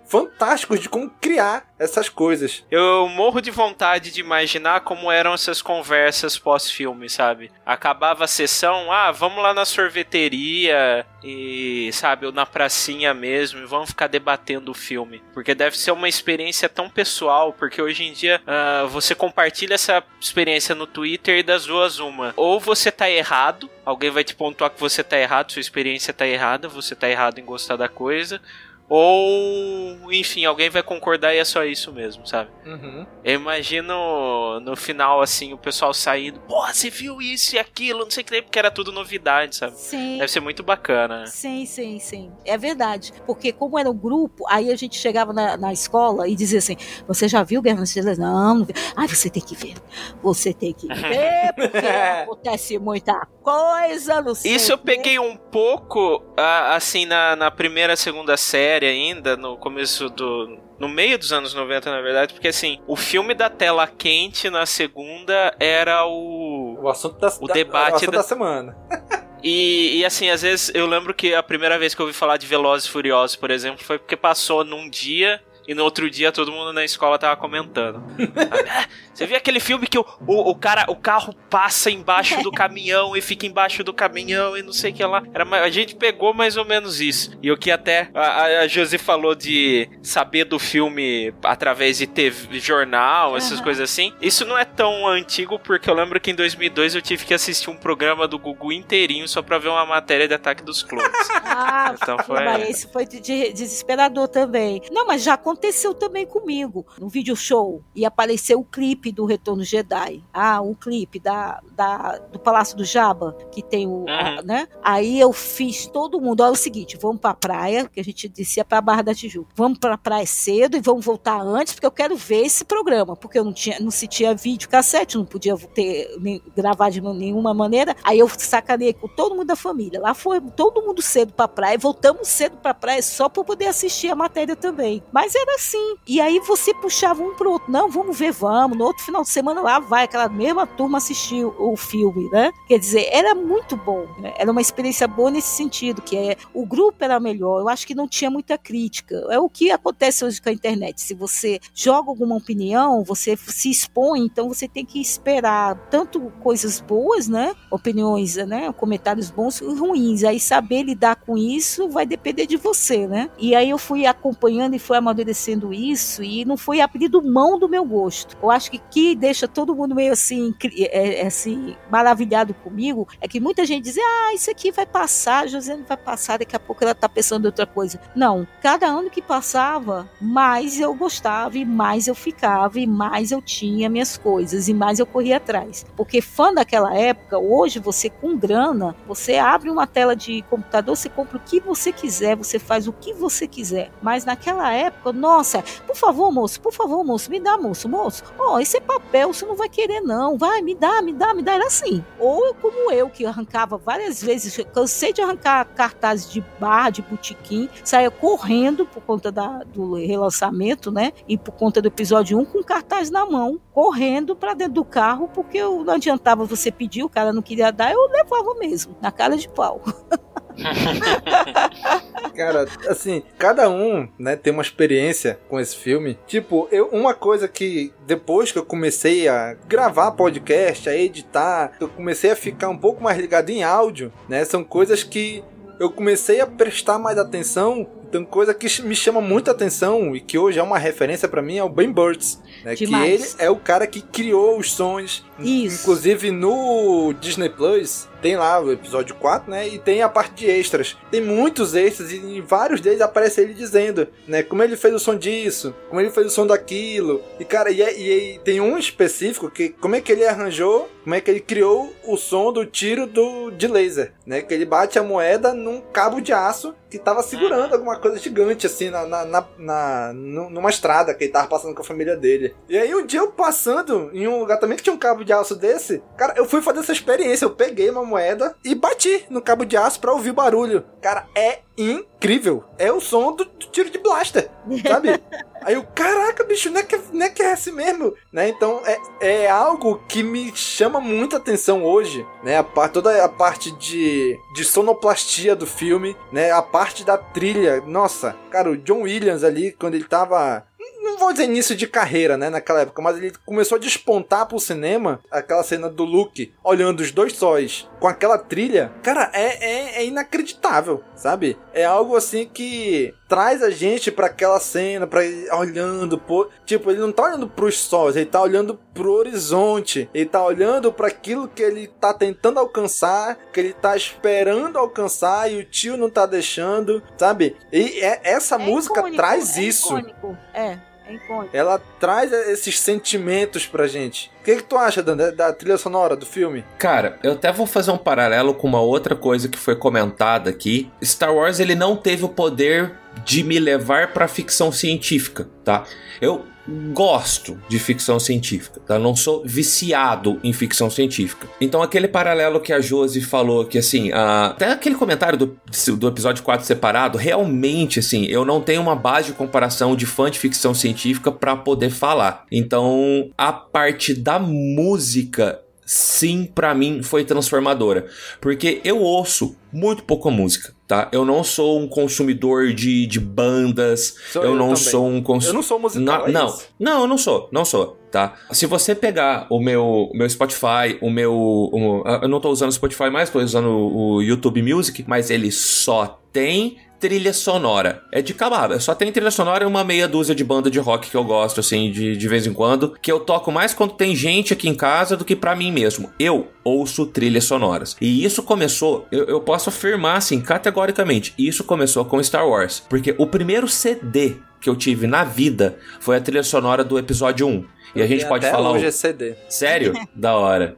fantásticos de como criar essas coisas. Eu morro de vontade de imaginar como eram essas conversas pós-filme, sabe? Acabava a sessão, ah, vamos lá na sorveteria e, sabe, ou na pracinha mesmo e vamos ficar debatendo o filme. Porque deve ser uma experiência tão pessoal, porque hoje em dia uh, você compartilha essa experiência no Twitter e das duas uma. Ou você tá errado, alguém vai te pontuar que você tá errado, sua experiência tá errada, você tá errado em gostar da coisa ou, enfim, alguém vai concordar e é só isso mesmo, sabe? Uhum. Eu imagino no final, assim, o pessoal saindo, pô, você viu isso e aquilo, não sei o que, porque era tudo novidade, sabe? Sim. Deve ser muito bacana. Sim, sim, sim. É verdade. Porque como era um grupo, aí a gente chegava na, na escola e dizia assim, você já viu Guerra nas Estrelas? Não, não vi. Ah, você tem que ver. Você tem que ver, porque acontece muita coisa, não sei Isso eu peguei um pouco, assim, na, na primeira, segunda série, série ainda, no começo do. No meio dos anos 90, na verdade, porque assim, o filme da tela quente na segunda era o. O assunto da, o debate o assunto da, da semana. E, e, assim, às vezes eu lembro que a primeira vez que eu ouvi falar de Velozes e Furiosos, por exemplo, foi porque passou num dia e no outro dia todo mundo na escola tava comentando. Você viu aquele filme que o, o, o, cara, o carro passa embaixo do caminhão e fica embaixo do caminhão e não sei o que lá. Era, a gente pegou mais ou menos isso. E o que até a, a Josi falou de saber do filme através de TV, jornal, essas uhum. coisas assim. Isso não é tão antigo porque eu lembro que em 2002 eu tive que assistir um programa do Gugu inteirinho só pra ver uma matéria de Ataque dos Clones. Ah, então foi... Isso foi de, de, desesperador também. Não, mas já aconteceu também comigo. No vídeo show e apareceu o clipe clipe do Retorno Jedi. Ah, um clipe da, da, do Palácio do Jabba, que tem o. Uhum. A, né? Aí eu fiz todo mundo. Olha é o seguinte: vamos pra praia, que a gente descia pra Barra da Tijuca. Vamos pra praia cedo e vamos voltar antes, porque eu quero ver esse programa. Porque eu não tinha, não se tinha vídeo cassete, não podia ter, nem, gravar de nenhuma maneira. Aí eu sacanei com todo mundo da família. Lá foi todo mundo cedo pra praia, voltamos cedo pra praia só pra poder assistir a matéria também. Mas é era assim. E aí você puxava um pro outro. Não, vamos ver, vamos. No outro final de semana lá vai aquela mesma turma assistir o filme, né? Quer dizer, era muito bom. Né? Era uma experiência boa nesse sentido, que é o grupo era melhor. Eu acho que não tinha muita crítica. É o que acontece hoje com a internet. Se você joga alguma opinião, você se expõe, então você tem que esperar tanto coisas boas, né? Opiniões, né? Comentários bons e ruins. Aí saber lidar com isso vai depender de você, né? E aí eu fui acompanhando e fui amadurecendo isso e não foi abrindo mão do meu gosto. Eu acho que que deixa todo mundo meio assim, é, é, assim maravilhado comigo é que muita gente diz: ah, isso aqui vai passar, Josiane vai passar, daqui a pouco ela tá pensando em outra coisa. Não, cada ano que passava, mais eu gostava e mais eu ficava e mais eu tinha minhas coisas e mais eu corria atrás. Porque fã daquela época, hoje você com grana, você abre uma tela de computador, você compra o que você quiser, você faz o que você quiser. Mas naquela época, nossa, por favor, moço, por favor, moço, me dá, moço, moço. Ó, oh, esse é papel, você não vai querer não. Vai, me dá, me dá, me dá. Era assim. Ou como eu, que arrancava várias vezes, cansei de arrancar cartazes de barra, de botequim, saía correndo por conta da, do relançamento, né? E por conta do episódio 1, com cartaz na mão, correndo para dentro do carro, porque não adiantava você pedir, o cara não queria dar, eu levava mesmo, na cara de pau. Cara, assim, cada um, né, tem uma experiência com esse filme. Tipo, eu, uma coisa que depois que eu comecei a gravar podcast, a editar, eu comecei a ficar um pouco mais ligado em áudio, né? São coisas que eu comecei a prestar mais atenção então, coisa que me chama muita atenção e que hoje é uma referência para mim é o Ben Burtz, né? Que ele é o cara que criou os sons. Isso. Inclusive no Disney Plus tem lá o episódio 4, né? E tem a parte de extras. Tem muitos extras e em vários deles aparece ele dizendo, né? Como ele fez o som disso, como ele fez o som daquilo. E cara, e, e, e tem um específico que como é que ele arranjou, como é que ele criou o som do tiro do de laser, né? Que ele bate a moeda num cabo de aço que tava segurando alguma coisa gigante, assim, na, na, na, na, numa estrada que ele tava passando com a família dele. E aí um dia eu passando em um lugar também que tinha um cabo de aço desse, cara, eu fui fazer essa experiência. Eu peguei uma moeda e bati no cabo de aço pra ouvir o barulho. Cara, é incrível. É o som do, do tiro de blaster, sabe? Aí eu, caraca, bicho, não é que, não é, que é assim mesmo, né? Então é, é algo que me chama muita atenção hoje, né? A, toda a parte de, de sonoplastia do filme, né? A parte da trilha. Nossa, cara, o John Williams ali, quando ele tava não vou dizer início de carreira, né, naquela época, mas ele começou a despontar pro cinema, aquela cena do Luke olhando os dois sóis com aquela trilha, cara, é, é, é inacreditável, sabe? É algo assim que traz a gente para aquela cena, para olhando, por, tipo, ele não tá olhando pros sóis, ele tá olhando pro horizonte, ele tá olhando para aquilo que ele tá tentando alcançar, que ele tá esperando alcançar e o tio não tá deixando, sabe? E é, essa é música icônico, traz é isso. Icônico. É. É Ela traz esses sentimentos pra gente. O que, que tu acha, Dan, da, da, trilha sonora do filme? Cara, eu até vou fazer um paralelo com uma outra coisa que foi comentada aqui. Star Wars ele não teve o poder de me levar para ficção científica, tá? Eu gosto de ficção científica, tá? Não sou viciado em ficção científica. Então aquele paralelo que a Josi falou, que assim, até aquele comentário do, do episódio 4 separado, realmente assim, eu não tenho uma base de comparação de fã de ficção científica para poder falar. Então a parte da música sim, para mim foi transformadora, porque eu ouço muito pouca música, tá? Eu não sou um consumidor de, de bandas, eu, eu, não também. sou um consumidor... Eu não sou musical, é Não, não, eu não sou, não sou, tá? Se você pegar o meu, o meu Spotify, o meu... O, eu não tô usando o Spotify mais, tô usando o YouTube Music, mas ele só tem trilha sonora. É de cababa. Só tem trilha sonora e uma meia dúzia de banda de rock que eu gosto, assim, de, de vez em quando. Que eu toco mais quando tem gente aqui em casa do que para mim mesmo. Eu ouço trilhas sonoras. E isso começou, eu, eu posso afirmar, assim, categoricamente, isso começou com Star Wars. Porque o primeiro CD que eu tive na vida foi a trilha sonora do episódio 1. E a gente pode até falar. hoje o- esse CD. Sério? da hora.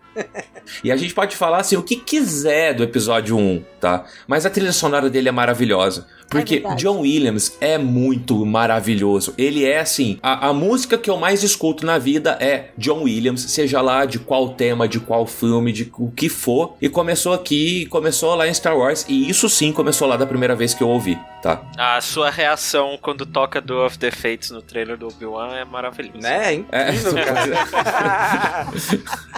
E a gente pode falar assim o que quiser do episódio 1, tá? Mas a trilha sonora dele é maravilhosa. Porque verdade. John Williams é muito maravilhoso. Ele é assim, a, a música que eu mais escuto na vida é John Williams, seja lá de qual tema, de qual filme, de o que for. E começou aqui, começou lá em Star Wars, e isso sim começou lá da primeira vez que eu ouvi, tá? A sua reação quando toca Do of the Fates no trailer do Obi-Wan é maravilhosa. Né? É incrível, cara.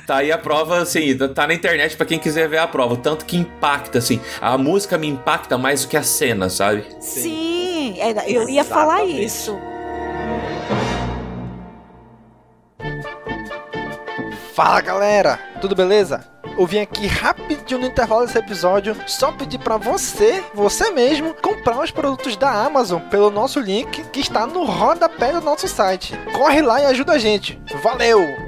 Tá aí a prova, assim, tá na internet pra quem quiser ver a prova. o Tanto que impacta, assim. A música me impacta mais do que a cena, sabe? Sim, era- eu ia falar Exatamente. isso. Fala galera, tudo beleza? Eu vim aqui rapidinho no intervalo desse episódio só pedir pra você, você mesmo, comprar os produtos da Amazon pelo nosso link que está no rodapé do nosso site. Corre lá e ajuda a gente. Valeu!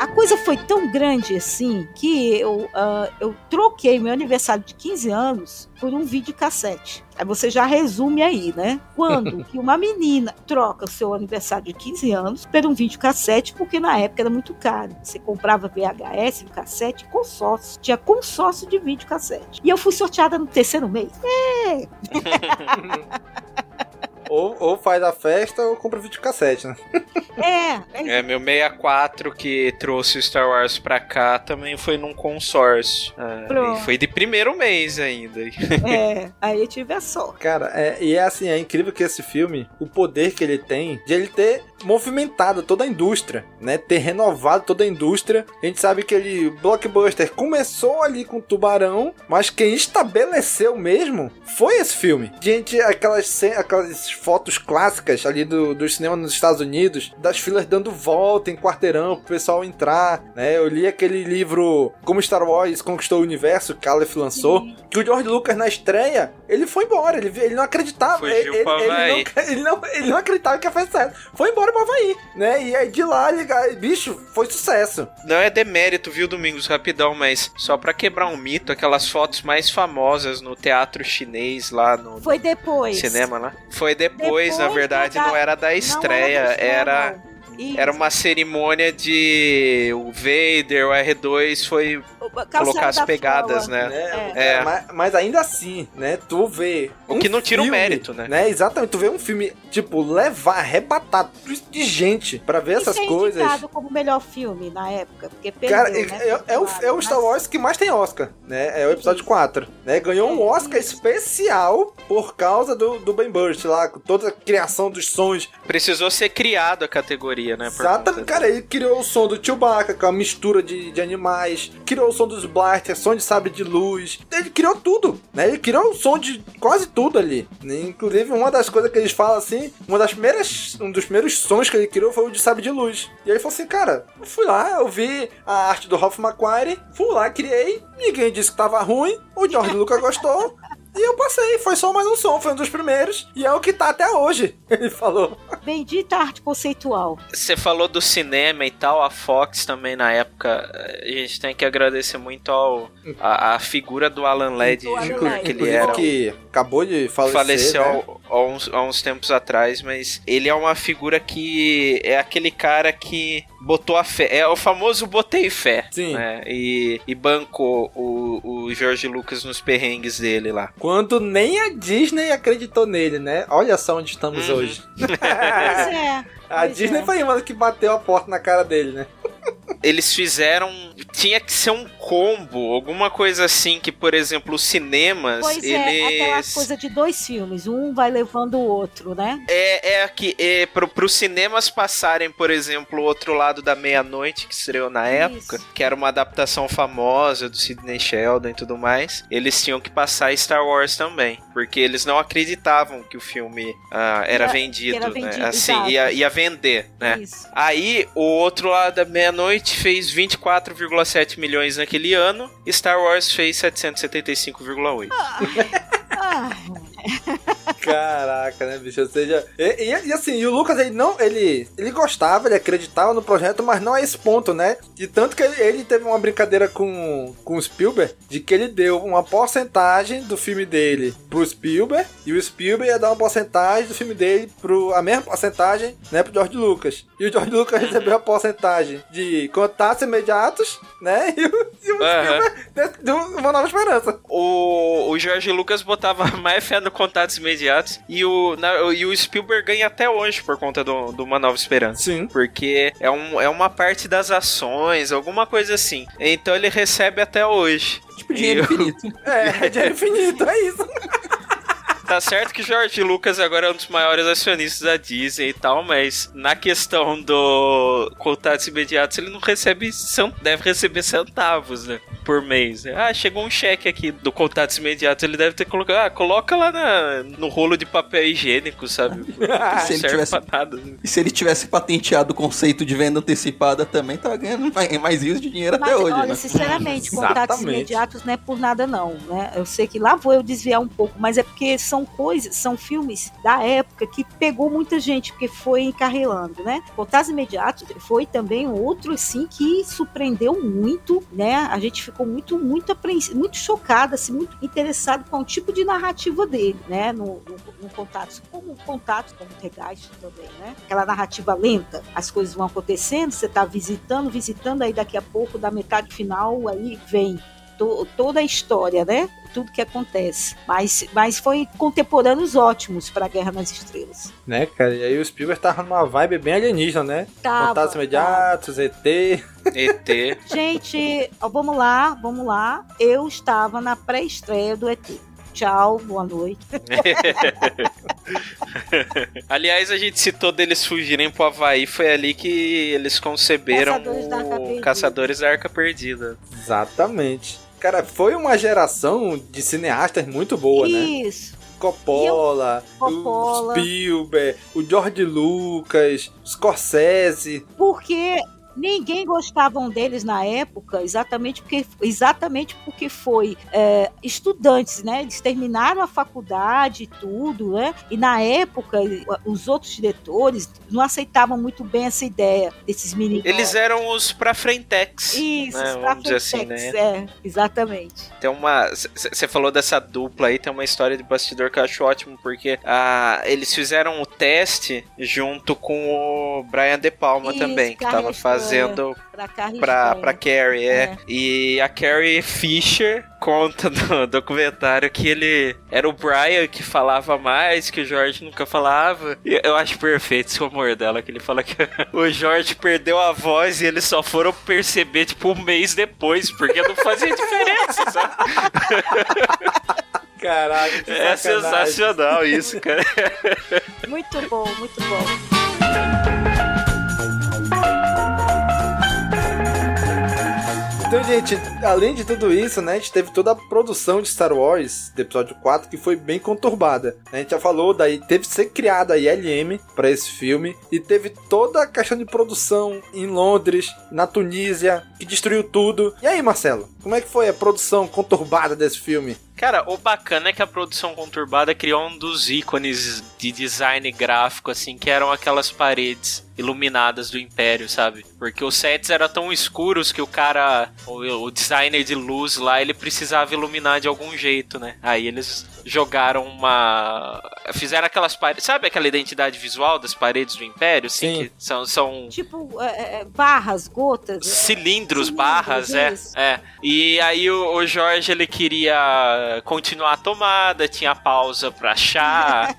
A coisa foi tão grande assim que eu, ah, eu troquei meu aniversário de 15 anos por um videocassete. Aí você já resume aí, né? Quando que uma menina troca o seu aniversário de 15 anos por um videocassete, porque na época era muito caro. Você comprava VHS, cassete, consórcio. Tinha consórcio de videocassete. E eu fui sorteada no terceiro mês. É! ou, ou faz a festa ou compra videocassete, né? É, É, meu 64 que trouxe o Star Wars pra cá também foi num consórcio. Ah, e foi de primeiro mês ainda. é. Aí eu tive a sorte. Cara, é, e é assim, é incrível que esse filme, o poder que ele tem de ele ter movimentado toda a indústria, né? Ter renovado toda a indústria. A gente sabe que ele, Blockbuster, começou ali com Tubarão, mas quem estabeleceu mesmo foi esse filme. Gente, aquelas, aquelas fotos clássicas ali do, do cinema nos Estados Unidos, das filas dando volta em quarteirão pro pessoal entrar, né? Eu li aquele livro Como Star Wars Conquistou o Universo, que Aleph lançou, que o George Lucas na estreia, ele foi embora, ele, ele não acreditava, ele, ele, ele não, ele, não, ele não acreditava que ia fazer sucesso. Foi embora pra Havaí, né? E aí de lá, ele, aí, bicho, foi sucesso. Não é demérito, viu, Domingos, rapidão, mas só pra quebrar um mito, aquelas fotos mais famosas no teatro chinês lá no Foi depois. cinema lá. Foi depois, na Depois verdade, da- não era da estreia, era não. Isso. era uma cerimônia de o Vader, o R2 foi colocar as da pegadas, Fala. né? É, É. Mas, mas ainda assim, né? Tu vê. O que não tira o filme, mérito, né? Exatamente. Tu vê um filme, tipo, levar, arrebatar tudo de gente pra ver essas e coisas. indicado como o melhor filme na época, porque perdeu, Cara, né? é, é o, é o Star Wars que mais tem Oscar, né? É o episódio 4, né? Ganhou um Oscar especial por causa do, do Ben Burst lá, com toda a criação dos sons. Precisou ser criado a categoria, né? Exatamente, cara, ele criou o som do Chewbacca, com a mistura de, de animais, criou o som dos blasters, som de sabre de luz, ele criou tudo, né? Ele criou o som de quase tudo ali. Inclusive, uma das coisas que eles falam assim, uma das primeiras, um dos primeiros sons que ele criou foi o de sabre de luz. E aí ele falou assim, cara, eu fui lá, eu vi a arte do Ralph McQuarrie, fui lá, criei, ninguém disse que tava ruim, o George Lucas gostou. E eu passei, foi só mais um som, foi um dos primeiros, e é o que tá até hoje, ele falou. Bendita arte conceitual. Você falou do cinema e tal, a Fox também na época. A gente tem que agradecer muito ao a, a figura do Alan Alan que ele era. que acabou de falecer, faleceu né? Há, uns, há uns tempos atrás, mas ele é uma figura que é aquele cara que botou a fé. É o famoso botei fé. Sim. né? E, e bancou o, o George Lucas nos perrengues dele lá. Quando nem a Disney acreditou nele, né? Olha só onde estamos Uhum. hoje. Pois é. A pois Disney é. foi uma que bateu a porta na cara dele, né? Eles fizeram. Tinha que ser um combo, alguma coisa assim que, por exemplo, os cinemas, Pois é, aquela eles. coisa de dois filmes, um vai levando o outro, né? É, é aqui, é, pro, pros cinemas passarem, por exemplo, o outro lado da meia-noite, que estreou na época, que era uma adaptação famosa do Sidney Sheldon e tudo mais, eles tinham que passar Star Wars também, porque eles não acreditavam que o filme ah, era, Era- vendido, que era né? vendido, Assim, exato. ia, ia vender, né? Isso. Aí, o outro lado da meia-noite fez 24,7 milhões naquele ano, Star Wars fez 775,8. Ah, Caraca, né, bicho? Ou seja, e, e, e, assim, e o Lucas, ele não, ele, ele gostava, ele acreditava no projeto, mas não a esse ponto, né? De tanto que ele, ele teve uma brincadeira com, com o Spielberg, de que ele deu uma porcentagem do filme dele pro Spielberg, e o Spielberg ia dar uma porcentagem do filme dele pro, a mesma porcentagem, né, pro George Lucas. E o George Lucas recebeu a porcentagem de contatos imediatos, né? E o, e o Spielberg deu uma nova esperança. O, o George Lucas botava mais fé no contatos imediatos e o, na, e o Spielberg ganha até hoje por conta do, do Uma Nova Esperança. Sim. Porque é, um, é uma parte das ações, alguma coisa assim. Então ele recebe até hoje. Tipo dinheiro infinito. É, dinheiro infinito, é isso. Tá certo que George Lucas agora é um dos maiores acionistas da Disney e tal, mas na questão do contatos imediatos, ele não recebe, deve receber centavos, né? Por mês. Ah, chegou um cheque aqui do contatos imediatos, ele deve ter colocado. Ah, coloca lá na, no rolo de papel higiênico, sabe? Não se serve tivesse, pra nada. E se ele tivesse patenteado o conceito de venda antecipada também, tava ganhando mais, mais rios de dinheiro mas, até hoje. Olha, né? sinceramente, contatos imediatos não é por nada, não. Né? Eu sei que lá vou eu desviar um pouco, mas é porque são coisas, são filmes da época que pegou muita gente, porque foi encarreirando, né? Contatos imediatos foi também outro, assim, que surpreendeu muito, né? A gente ficou muito, muito apreensivo, muito chocada, assim, muito interessado com o tipo de narrativa dele, né? No, no, no Contatos, como Contatos, como Regaste também, né? Aquela narrativa lenta, as coisas vão acontecendo, você tá visitando, visitando, aí daqui a pouco, da metade final, aí vem to, toda a história, né? Tudo que acontece. Mas, mas foi contemporâneos ótimos para a Guerra nas Estrelas. Né, cara? E aí o Spielberg tava numa vibe bem alienígena, né? Tava, Contatos imediatos, ET. ET. Gente, ó, vamos lá, vamos lá. Eu estava na pré-estreia do ET. Tchau, boa noite. Aliás, a gente citou deles fugirem pro Havaí, foi ali que eles conceberam Caçadores da o Perdida. Caçadores da Arca Perdida. Exatamente. Cara, foi uma geração de cineastas muito boa, né? Isso. Coppola, Coppola. o Spielberg, o George Lucas, Scorsese. Porque ninguém gostava deles na época, exatamente porque, exatamente porque foi é, estudantes, né? Eles terminaram a faculdade e tudo, né? E na época, os outros diretores não aceitavam muito bem essa ideia desses meninos. Eles eram os pra frentex. Isso, né? os pra Vamos assim, frentex, né? é, exatamente. Tem uma. Você falou dessa dupla aí, tem uma história de bastidor que eu acho ótimo, porque ah, eles fizeram o teste junto com o Brian De Palma Isso, também, que tava Stone, fazendo pra pra, pra Carrie, é. É. E a Carrie Fisher conta no documentário que ele era o Brian que falava mais, que o George nunca falava. E eu acho perfeito esse humor dela, que ele fala que o George perdeu a voz e eles só foram perceber, tipo, um mês depois, porque não fazia diferença, sabe? Caraca, que É sensacional isso, cara. Muito bom, muito bom. Então, gente, além de tudo isso, né, a gente teve toda a produção de Star Wars, do episódio 4, que foi bem conturbada. A gente já falou, daí teve que ser criada a ILM para esse filme, e teve toda a questão de produção em Londres, na Tunísia, que destruiu tudo. E aí, Marcelo, como é que foi a produção conturbada desse filme? Cara, o bacana é que a produção conturbada criou um dos ícones de design gráfico, assim, que eram aquelas paredes iluminadas do Império, sabe? Porque os sets eram tão escuros que o cara, o, designer de luz lá, ele precisava iluminar de algum jeito, né? Aí eles jogaram uma. Fizeram aquelas paredes. Sabe aquela identidade visual das paredes do Império? Assim, Sim. que são, são Tipo, é, é, barras, gotas. é, cilindros, cilindros, barras, é, isso. é. E aí o, o Jorge ele queria continuar a tomada, tinha pausa pra achar.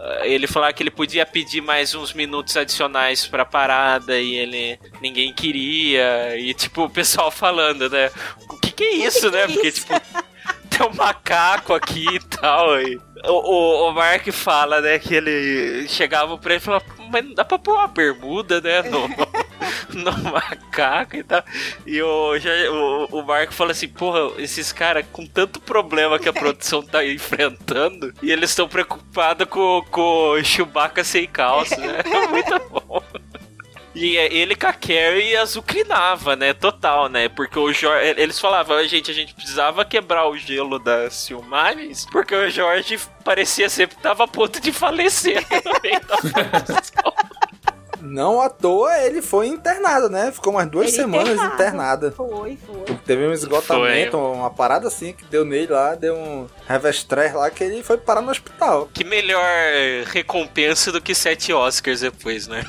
Eh, ele falava que ele podia pedir mais uns minutos adicionais pra parada e ele ninguém queria e tipo o pessoal falando, né? O que que é isso, né? Porque tipo tem um macaco aqui e tal. E o, o, o Mark fala, né, que ele chegava pra ele e falava, mas não dá pra pôr uma bermuda, né, no, no macaco e tal. E o, já, o, o Mark fala assim, porra, esses caras com tanto problema que a produção tá enfrentando e eles estão preocupados com, com o Chewbacca sem calça, né? É muito bom. E é ele com a Carrie azucrinava, né? Total, né? Porque o Jorge. Eles falavam, gente, a gente precisava quebrar o gelo das filmagens, porque o Jorge parecia sempre que tava a ponto de falecer no meio da. Não à toa ele foi internado, né? Ficou umas duas Ele semanas internado. internada. Foi, foi. Teve um esgotamento, Foi. uma parada assim que deu nele lá, deu um revestrez lá que ele foi parar no hospital. Que melhor recompensa do que sete Oscars depois, né?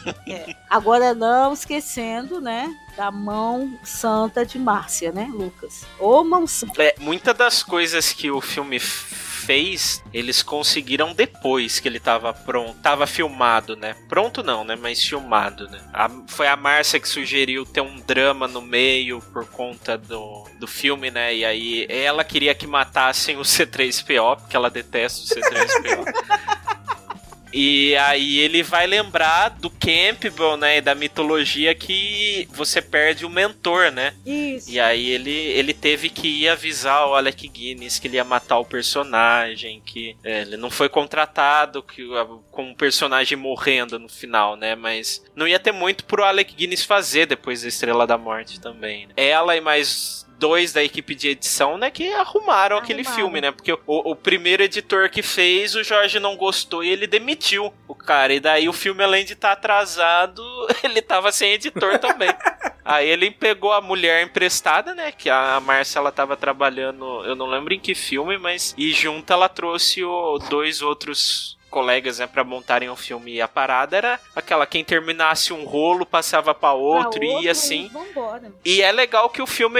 Agora não esquecendo, né, da mão santa de Márcia, né, Lucas? Ô mão santa. É, muitas das coisas que o filme fez, eles conseguiram depois que ele tava pronto, tava filmado, né? Pronto não, né? Mas filmado, né? A- foi a Márcia que sugeriu ter um drama no meio por conta do, do filme, né? E aí ela queria que matassem o C3PO, porque ela detesta o C3PO. E aí ele vai lembrar do Campbell, né, e da mitologia que você perde o mentor, né? Isso. E aí ele, ele teve que ir avisar o Alec Guinness que ele ia matar o personagem, que é, ele não foi contratado que, com o personagem morrendo no final, né? Mas não ia ter muito pro Alec Guinness fazer depois da Estrela da Morte também. né? Ela e mais dois da equipe de edição, né, que arrumaram aquele filme, né? Porque o, o primeiro editor que fez, o Jorge não gostou e ele demitiu o cara. E daí o filme, além de estar atrasado, ele tava sem editor também. Aí ele pegou a mulher emprestada, né? Que a Márcia ela tava trabalhando, eu não lembro em que filme, mas. E junto ela trouxe o, dois outros colegas, né, pra montarem o filme. E a parada era aquela: quem terminasse um rolo passava pra outro, Pra e ia assim. E é legal que o filme.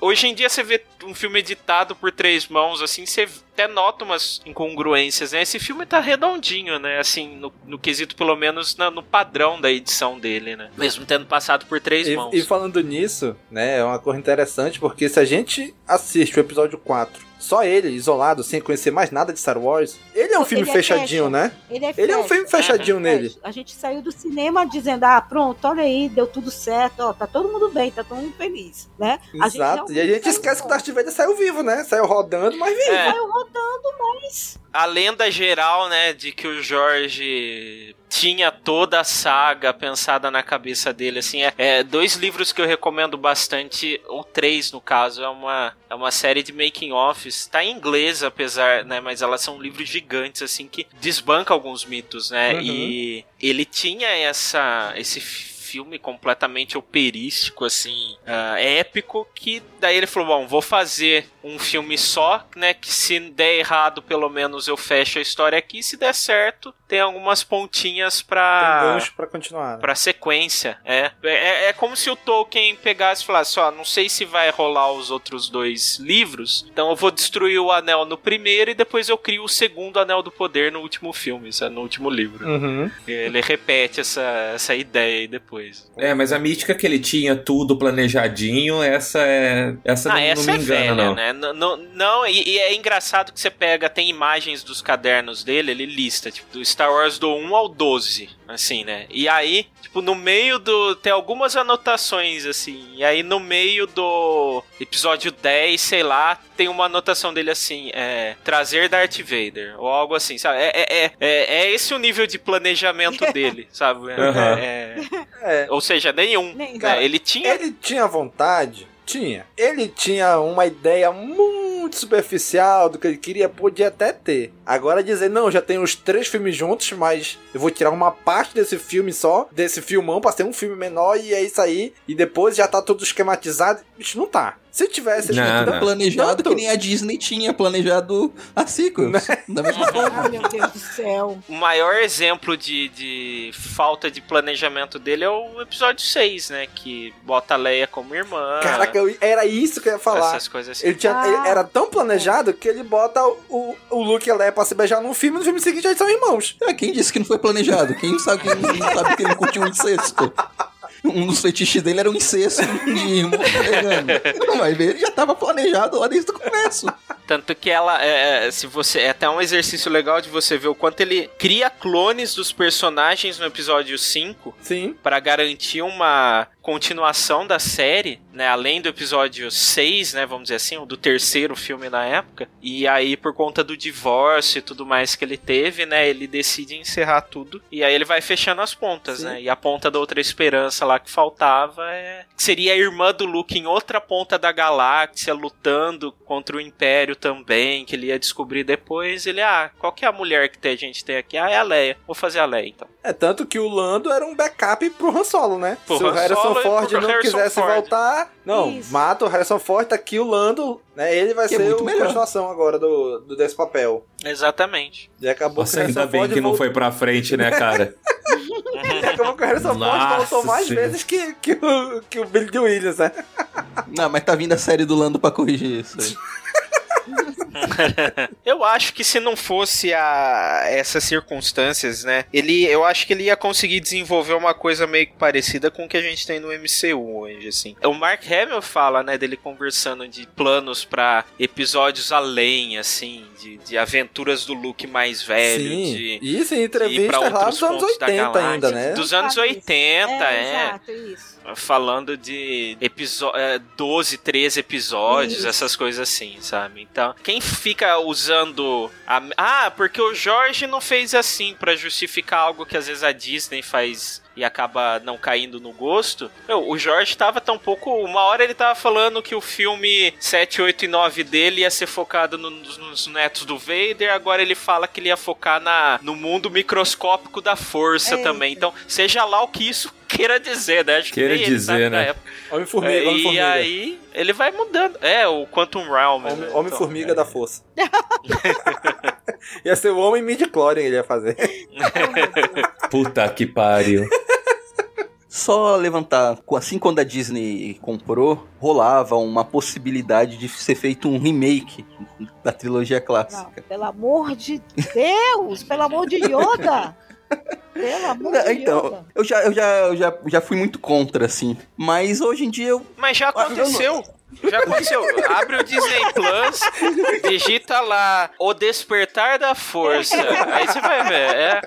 Hoje em dia você vê um filme editado por três mãos, assim, você até nota umas incongruências, né? Esse filme tá redondinho, né? Assim, no, no quesito, pelo menos, na- no padrão da edição dele, né? Mesmo tendo passado por três E, mãos. e falando nisso, né, é uma coisa interessante, porque se a gente assiste o episódio 4, só ele, isolado, sem conhecer mais nada de Star Wars, ele é um filme Ele é fechadinho, fashion. né? Ele é, Ele é um filme fechadinho É, nele. A gente saiu do cinema dizendo, ah, pronto, olha aí, deu tudo certo, ó, tá todo mundo bem, tá todo mundo feliz, né? A gente Exato. E a gente esquece que o Darth Vader saiu vivo, né? Saiu rodando, mas vivo. É. Saiu rodando, mas... a lenda geral, né, de que o Jorge tinha toda a saga pensada na cabeça dele, assim, é, é dois livros que eu recomendo bastante, ou três no caso, é uma, é uma série de making offs, tá em inglês apesar, né, mas elas são livros gigantes, assim, que desbanca alguns mitos, né, Uhum. e ele tinha essa, esse filme completamente operístico, assim, ah, épico, que daí ele falou, bom, vou fazer um filme só, né, que se der errado, pelo menos eu fecho a história aqui, se der certo, tem algumas pontinhas Tem pra... gancho pra continuar. né? Pra sequência, é. é. É como se o Tolkien pegasse e falasse, ó, não sei se vai rolar os outros dois livros, então eu vou destruir o anel no primeiro e depois eu crio o segundo anel do poder no último filme, sabe? no último livro. Uhum. Ele repete essa, essa ideia aí depois. É, mas a mística que ele tinha tudo planejadinho, essa é. Essa ah, não, essa não me é engana, velha, não. né? Não, não, não, e, e é engraçado que você pega, tem imagens dos cadernos dele, ele lista, tipo, do Star Wars do 1 ao 12, assim, né? E aí, tipo, no meio do. Tem algumas anotações, assim, e aí no meio do episódio 10, sei lá, tem uma anotação dele assim, é. Trazer Darth Vader, ou algo assim, sabe? É, é, é, é, esse o nível de planejamento dele, sabe? É- Aham. é- É. ou seja, nenhum. né? Cara, Ele tinha. Ele tinha vontade? Tinha. Ele tinha uma ideia muito superficial do que ele queria, podia até ter. Agora dizer, não, já tem os três filmes juntos, mas eu vou tirar uma parte desse filme só, desse filmão, pra ser um filme menor e é isso aí, e depois já tá tudo esquematizado. Bicho, não tá. Se tivesse Não, tudo não. planejado tanto- que nem a Disney tinha planejado a sequels. Da mesma forma. Ah, meu Deus do céu. O maior exemplo de, de falta de planejamento dele é o episódio 6, né? Que bota a Leia como irmã. Caraca, eu- era isso que eu ia falar. Essas coisas assim. Ele, tinha, Ah. ele era tão planejado que ele bota o, o Luke e a Leia pra se beijar num filme, no filme seguinte eles são irmãos. É, quem disse que não foi planejado? Quem sabe, quem não sabe que ele curtiu um incesto? Um dos fetiches dele era um incesto de irmão pegando. Vai ver, ele já tava planejado lá desde o começo. Tanto que ela, é, é, se você, é até um exercício legal de você ver o quanto ele cria clones dos personagens no episódio 5. Sim. Pra garantir uma continuação da série, né? Além do episódio 6, né? Vamos dizer assim, do terceiro filme na época. E aí, por conta do divórcio e tudo mais que ele teve, né? Ele decide encerrar tudo. E aí ele vai fechando as pontas, Sim. né? E a ponta da outra esperança lá que faltava é. que Seria a irmã do Luke em outra ponta da galáxia, lutando contra o Império também, que ele ia descobrir depois. Ele, ah, qual que é a mulher que a gente tem aqui? Ah, é a Leia. Vou fazer a Leia então. É tanto que o Lando era um backup pro Han Solo, né? Pro Se o Han Harrison Solo Ford não Harrison quisesse Ford. voltar, não, Isso. mata o Harrison Ford, tá aqui o Lando, né? Ele vai Que é ser muito o melhor. continuação agora do, do desse papel. Exatamente. E acabou Nossa, que o ainda Harrison bem Ford que não voltou- foi pra frente, né, cara? Acabou que o Harrison Ford Nossa voltou mais Senhora. vezes que, que, o, que o Billy Williams, né? Não, mas tá vindo a série do Lando pra corrigir isso aí. Eu acho que se não fosse a essas circunstâncias, né? Ele, eu acho que ele ia conseguir desenvolver uma coisa meio que parecida com o que a gente tem no MCU hoje, assim. O Mark Hamill fala, né, dele conversando de planos pra episódios além, assim, de, de aventuras do Luke mais velho, Sim. de Isso em de ir pra entrevista lá outros dos anos pontos da 80 galáxia. ainda, né? Dos anos 80, é. Exato, isso. Falando de episo- é, 12, 13 episódios, Isso. essas coisas assim, sabe? Então, quem fica usando. A... Ah, porque o Jorge não fez assim pra justificar algo que às vezes a Disney faz e acaba não caindo no gosto. Meu, o Jorge tava tão pouco. Uma hora ele tava falando que o filme 7, 8 e 9 dele ia ser focado no- nos, netos do Vader, agora ele fala que ele ia focar na, no mundo microscópico da força Eita. também. Então, seja lá o que isso queira dizer, né? Acho que Queira sabe dizer, na né? época. Homem-Formiga, É, e Homem-Formiga. aí ele vai mudando. É, o Quantum Realm. né? Homem- Então, Homem-Formiga da Força. ia ser o Homem Midi-Chlorian ele ia fazer. Puta que pariu. Só levantar, assim quando a Disney comprou, rolava uma possibilidade de ser feito um remake da trilogia Não, clássica. pelo amor de Deus, pelo amor de Yoda. Pelo amor de Então, eu já, eu, já, eu já, já fui muito contra, assim. Mas hoje em dia eu. Mas já aconteceu. Já aconteceu. Abre o Disney Plus, digita lá O Despertar da Força. Aí você vai ver. É.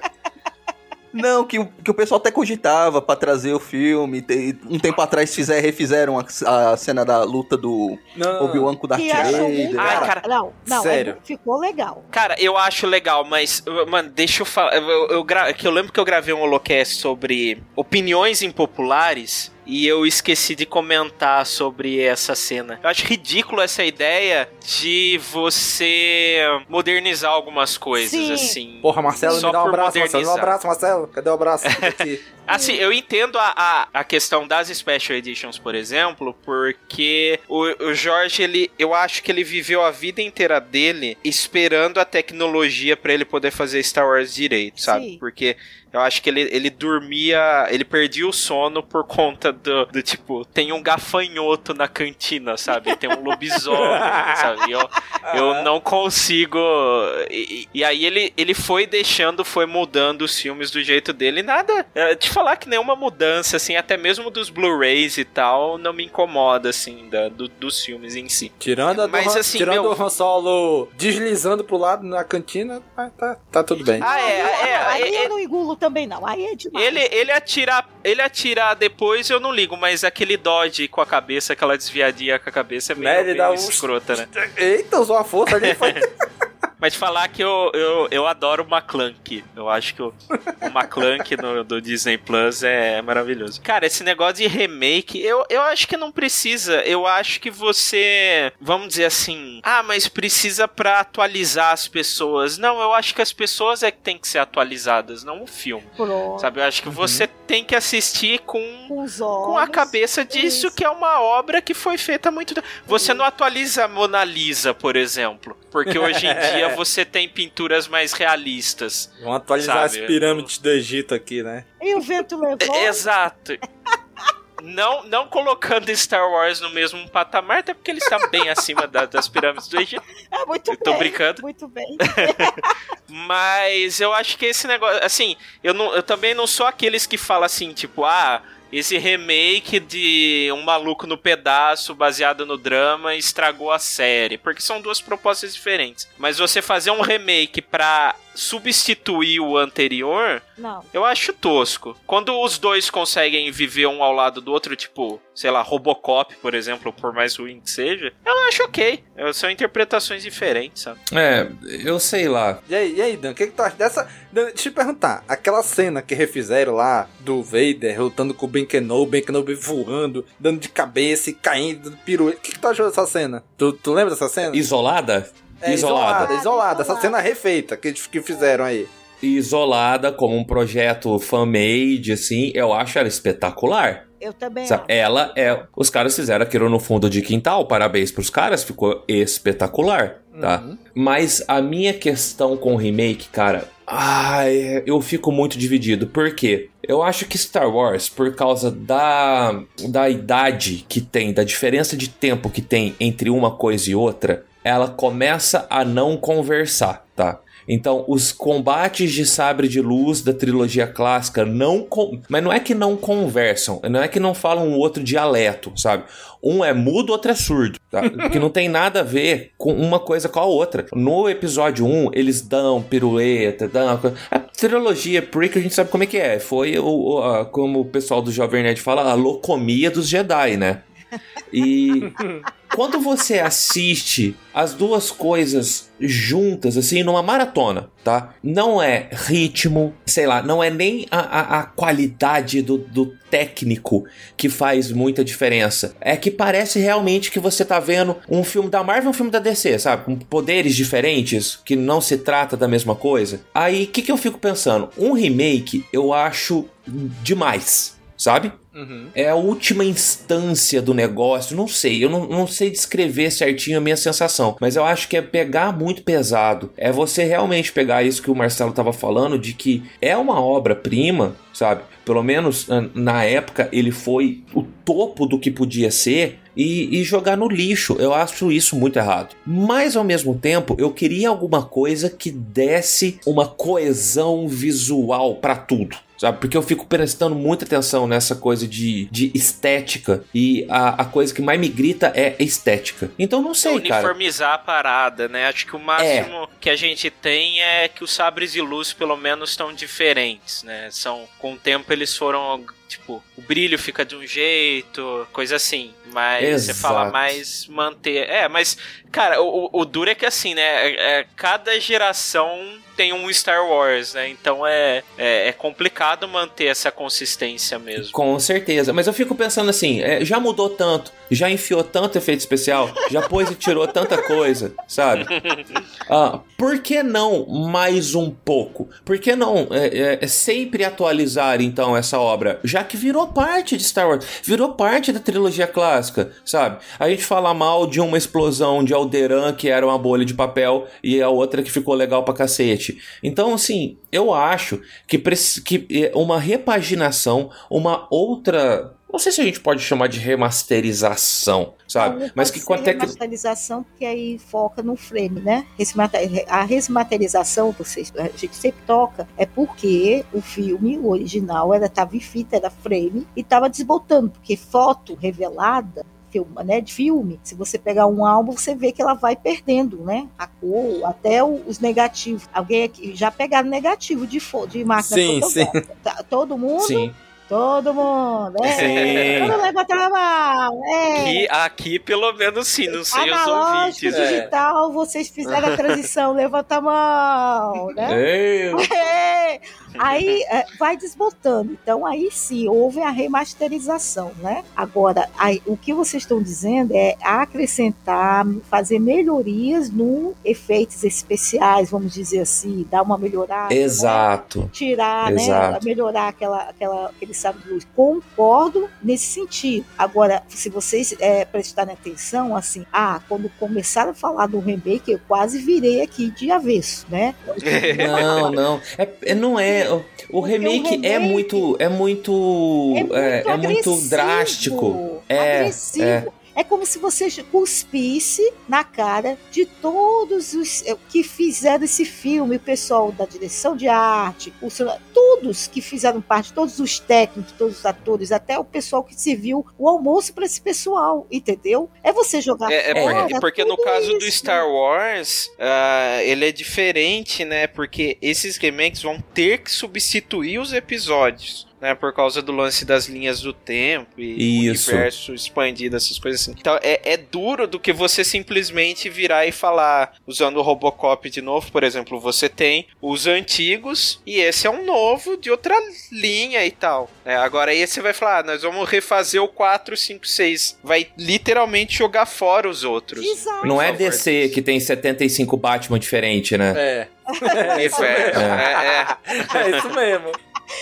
Não, que, o- que o pessoal até cogitava pra trazer o filme. Te- Um tempo atrás fizer, refizeram a, a cena da luta do. Obi-Wan com o Darth Vader. Ai, cara, Não, não, sério. é- ficou legal. Cara, eu acho legal, mas, mano, deixa eu falar. Eu, eu, gra- que eu lembro que eu gravei um holocast sobre opiniões impopulares. E eu esqueci de comentar sobre essa cena. Eu acho ridículo essa ideia de você modernizar algumas coisas, Sim. assim. Porra, Marcelo, Só me dá um abraço, Marcelo. Me dá um abraço, Marcelo. Cadê o abraço? Aqui. Assim, eu entendo a, a, a questão das Special Editions, por exemplo, porque o, o Jorge, ele, eu acho que ele viveu a vida inteira dele esperando a tecnologia pra ele poder fazer Star Wars direito, sabe? Sim. Porque eu acho que ele, ele dormia, ele perdia o sono por conta do, do tipo, tem um gafanhoto na cantina, sabe? Tem um lobisomem, sabe? E Eu, eu não consigo. E, e aí ele, ele foi deixando, foi mudando os filmes do jeito dele. E nada. é, Te falar que nenhuma mudança, assim, até mesmo dos Blu-rays e tal, não me incomoda, assim, da, do- dos filmes em si. Tirando, a do Mas, Han, assim, tirando meu- o Han Solo deslizando pro lado na cantina, tá, tá, tudo bem. Ah, é, é, aí é, eu não engulo também, não. Aí é demais. Ele, ele atirar, ele atirar depois eu não ligo, mas aquele dodge com a cabeça, aquela desviadinha com a cabeça é meio, Né, ele meio dá um- escrota, né? Eita, usou a força ali. Foi... Mas falar que eu, eu, eu adoro o McClunk. Eu acho que o, o McClunk no, do Disney Plus é maravilhoso. Cara, esse negócio de remake, eu, eu acho que não precisa. Eu acho que você, vamos dizer assim, ah, mas precisa pra atualizar as pessoas. Não, eu acho que as pessoas é que tem que ser atualizadas, não o filme. Pronto. Sabe, eu acho que você tem que assistir com Com os olhos. com a cabeça disso Isso. que é uma obra que foi feita há muito tempo. Você não atualiza a Mona Lisa, por exemplo, porque hoje em dia você tem pinturas mais realistas. Vamos atualizar Sabe, as pirâmides do Egito aqui, né? E o vento levou. É, Exato. Não, não colocando Star Wars no mesmo patamar, até porque ele está bem acima da- das pirâmides do Egito. É muito Eu tô bem. brincando. Muito bem. Mas eu acho que esse negócio. Assim, eu, não, eu também não sou aqueles que falam assim, tipo, ah, esse remake de Um Maluco no Pedaço, baseado no drama, estragou a série. Porque são duas propostas diferentes. Mas você fazer um remake pra substituir o anterior, Não. eu acho tosco. Quando os dois conseguem viver um ao lado do outro, tipo, sei lá, Robocop, por exemplo, por mais ruim que seja, eu acho ok. São interpretações diferentes, sabe? É, eu sei lá. E aí, e aí Dan, o que, que tu acha dessa. Dan, deixa eu te perguntar, aquela cena que refizeram lá do Vader lutando com o Ben Kenobi, Ben Kenobi voando, dando de cabeça e caindo, dando pirueta. O que, que tu achou dessa cena? Tu, tu lembra dessa cena? Isolada? É, isolada, isolada, essa cena refeita que, que fizeram aí. Isolada como um projeto fan-made, assim, eu acho ela espetacular. Eu também Sabe, Ela é. Os caras fizeram aquilo no fundo de quintal, parabéns pros caras, ficou espetacular, tá? Mas a minha questão com o remake, cara. Ai, eu fico muito dividido. Por quê? Eu acho que Star Wars, por causa da, da idade que tem, da diferença de tempo que tem entre uma coisa e outra, ela começa a não conversar, tá? Então, os combates de sabre de luz da trilogia clássica não. Mas não é que não conversam, não é que não falam um outro dialeto, sabe? Um é mudo, outro é surdo, tá? que não tem nada a ver com uma coisa com a outra. No episódio 1, eles dão pirueta, dão. A trilogia prequel a gente sabe como é que é. Foi, o, o- a- como o pessoal do Jovem Nerd fala, a locomia dos Jedi, né? E quando você assiste as duas coisas juntas, assim, numa maratona, tá? Não é ritmo, sei lá, não é nem a, a, a qualidade do, do técnico que faz muita diferença. É que parece realmente que você tá vendo um filme da Marvel e um filme da DC, sabe? Com poderes diferentes, que não se trata da mesma coisa. Aí, o que, que eu fico pensando? Um remake eu acho demais, sabe? É a última instância do negócio. Não sei, eu não, não sei descrever certinho a minha sensação, mas eu acho que é pegar muito pesado. É você realmente pegar isso que o Marcelo tava falando, de que é uma obra-prima, sabe? Pelo menos ah, na época ele foi o topo do que podia ser. E, e jogar no lixo, eu acho isso muito errado. Mas ao mesmo tempo, eu queria alguma coisa que desse uma coesão visual pra tudo sabe? Porque eu fico prestando muita atenção nessa coisa de, de estética e a, a coisa que mais me grita é estética. Então não sei, cara. Uniformizar a parada, né? Acho que o máximo que a gente tem é que os sabres de luz, pelo menos, estão diferentes, né? São, com o tempo eles foram, tipo, o brilho fica de um jeito, coisa assim. Mas você Exato. fala mais manter. É, mas, cara, o, o- o duro é que assim, né? é- é, cada geração tem um Star Wars, né? Então é, é, é complicado manter essa consistência mesmo. Com certeza, mas eu fico pensando assim, é, já mudou tanto, já enfiou tanto efeito especial, já pôs e tirou tanta coisa, sabe? Ah, por que não mais um pouco? Por que não é, é, sempre atualizar então essa obra? Já que virou parte de Star Wars, virou parte da trilogia clássica, sabe? A gente fala mal de uma explosão de Alderan que era uma bolha de papel e a outra que ficou legal pra cacete. Então, assim, eu acho que, que é, uma repaginação, uma outra. Não sei se a gente pode chamar de remasterização, sabe? Não Mas que com a tec- remasterização, porque aí foca no frame, né? A resmaterização, vocês, a gente sempre toca, é porque o filme, o original, era tava em fita, era frame, e tava desbotando, porque foto revelada filma, né, de filme, se você pegar um álbum, você vê que ela vai perdendo, né, a cor, até os negativos. Alguém aqui já pegaram negativo de, fo- de máquina Sim, fotográfica? Tá- Todo mundo? Sim. Todo mundo, é. Sim. Todo levanta a mão, é. Aqui, aqui, pelo menos sim, não sei os Analógico, ouvintes. né? digital, vocês fizeram a transição, levanta a mão, né? É. Aí é, vai desbotando. Então aí sim, houve a remasterização, né? Agora, aí, o que vocês estão dizendo é acrescentar, fazer melhorias no efeitos especiais, vamos dizer assim, dar uma melhorada. né? Exato. tirar, né, Exato. melhorar aquela, aquela, aquele sabre de luz. Concordo nesse sentido. Agora, se vocês é, prestarem atenção, assim, ah, quando começaram a falar do remake, eu quase virei aqui de avesso, né? Não, não. É, é- não é. O, o remake, é muito. É muito. É, é muito agressivo, drástico. É. agressivo. É. É como se você cuspisse na cara de todos os eh, que fizeram esse filme, o pessoal da direção de arte, os, todos que fizeram parte, todos os técnicos, todos os atores, até o pessoal que serviu o almoço para esse pessoal, entendeu? É você jogar É, é fora porque, porque no caso do isso. Star Wars, ah, ele é diferente, né? Porque esses remakes vão ter que substituir os episódios. Né, por causa do lance das linhas do tempo e Isso. o universo expandido, essas coisas assim. Então é, é duro do que você simplesmente virar e falar, usando o Robocop de novo, por exemplo, você tem os antigos e esse é um novo de outra linha e tal. né? agora aí você vai falar, ah, nós vamos refazer o 4, 5, 6. Vai literalmente jogar fora os outros. Não é DC que tem 75 Batman diferente, né? É. É, isso mesmo. é, É isso mesmo.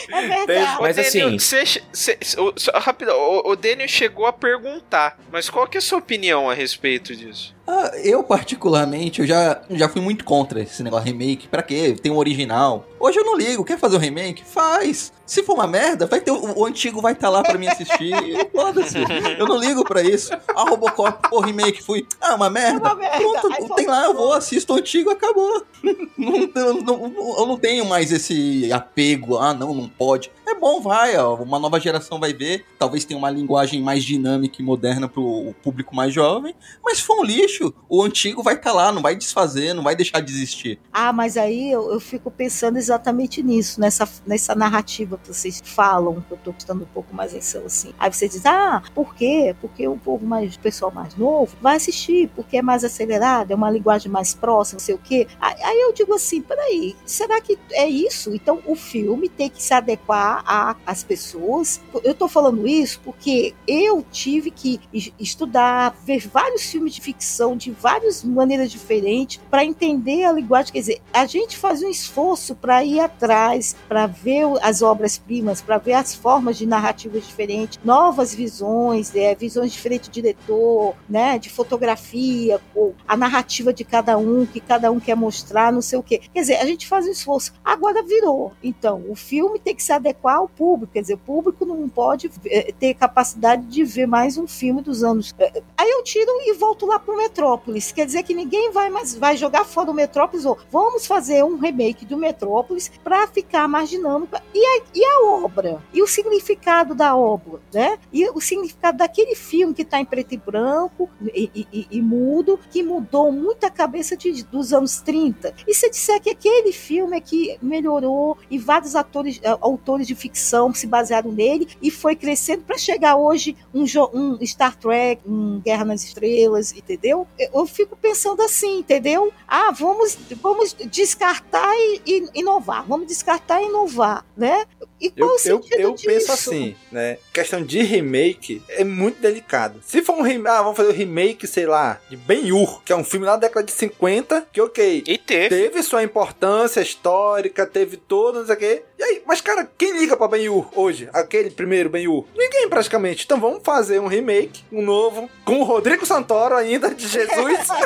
É verdade. Mas assim- Daniel, cê- cê- o- só- rápido, o, o Daniel chegou a perguntar, mas qual que é a sua opinião a respeito disso? Ah, eu, particularmente, eu já, já fui muito contra esse negócio remake. Pra quê? Tem um original. Hoje eu não ligo. Quer fazer um remake? Faz. Se for uma merda, vai ter o, o antigo vai estar lá pra mim assistir. Foda-se. Eu não ligo pra isso. A Robocop, pô, remake, fui. Ah, uma merda. Pronto, tem lá, eu vou, assisto o antigo, acabou. Não, não- não- eu não tenho mais esse apego. Ah, não, não pode. É bom, vai, ó. Uma nova geração vai ver. Talvez tenha uma linguagem mais dinâmica e moderna pro público mais jovem. Mas for um lixo, o antigo vai estar lá, não vai desfazer, não vai deixar de existir. Ah, mas aí eu, eu fico pensando exatamente nisso, nessa, nessa narrativa que vocês falam, que eu tô prestando um pouco mais atenção assim. Aí você diz, ah, por quê? Porque o povo mais, o pessoal mais novo vai assistir, porque é mais acelerado, é uma linguagem mais próxima, não sei o quê. Aí, eu digo assim, peraí, será que é isso? Então o filme tem que se adequar às pessoas. Eu tô falando isso porque eu tive que es- estudar, ver vários filmes de ficção de várias maneiras diferentes para entender a linguagem. Quer dizer, a gente faz um esforço para ir atrás, para ver o- as obras-primas, para ver as formas de narrativas diferentes, novas visões, é, visões diferentes do diretor, né, de fotografia, a narrativa de cada um, que cada um quer mostrar, não sei o quê. Quer dizer, a gente faz um esforço. Agora virou. Então, o filme tem que se adequar ao público. Quer dizer, o público não pode eh, ter capacidade de ver mais um filme dos anos. eh, Aí eu tiro e volto lá pro Metrópolis. Quer dizer que ninguém vai mais vai jogar fora o Metrópolis ou vamos fazer um remake do Metrópolis para ficar mais dinâmico. E a, e a obra? E o significado da obra, né? E o significado daquele filme que está em preto e branco e, e- e- mudo, que mudou muito a cabeça de- dos anos 30. E se disser que aquele filme é que melhorou e vários atores, eh, autores de ficção se basearam nele e foi crescendo para chegar hoje um, um Star Trek, um Guerra nas Estrelas, entendeu? Eu, eu fico pensando assim, entendeu? Ah, vamos, vamos descartar e, e inovar, vamos descartar e inovar, né? E qual Eu, o eu, sentido eu disso? penso assim, né? Questão de remake é muito delicado. Se for um remake, ah, vamos fazer um remake, sei lá, de Ben-Hur, que é um filme lá da década de 50, que ok. E teve. Teve sua importância histórica, teve todo, não sei o quê. E aí, mas cara, quem liga pra Ben-Hur hoje? Aquele primeiro Ben-Hur? Ninguém praticamente. Então vamos fazer um remake, um novo, com o Rodrigo Santoro ainda, de Jesus.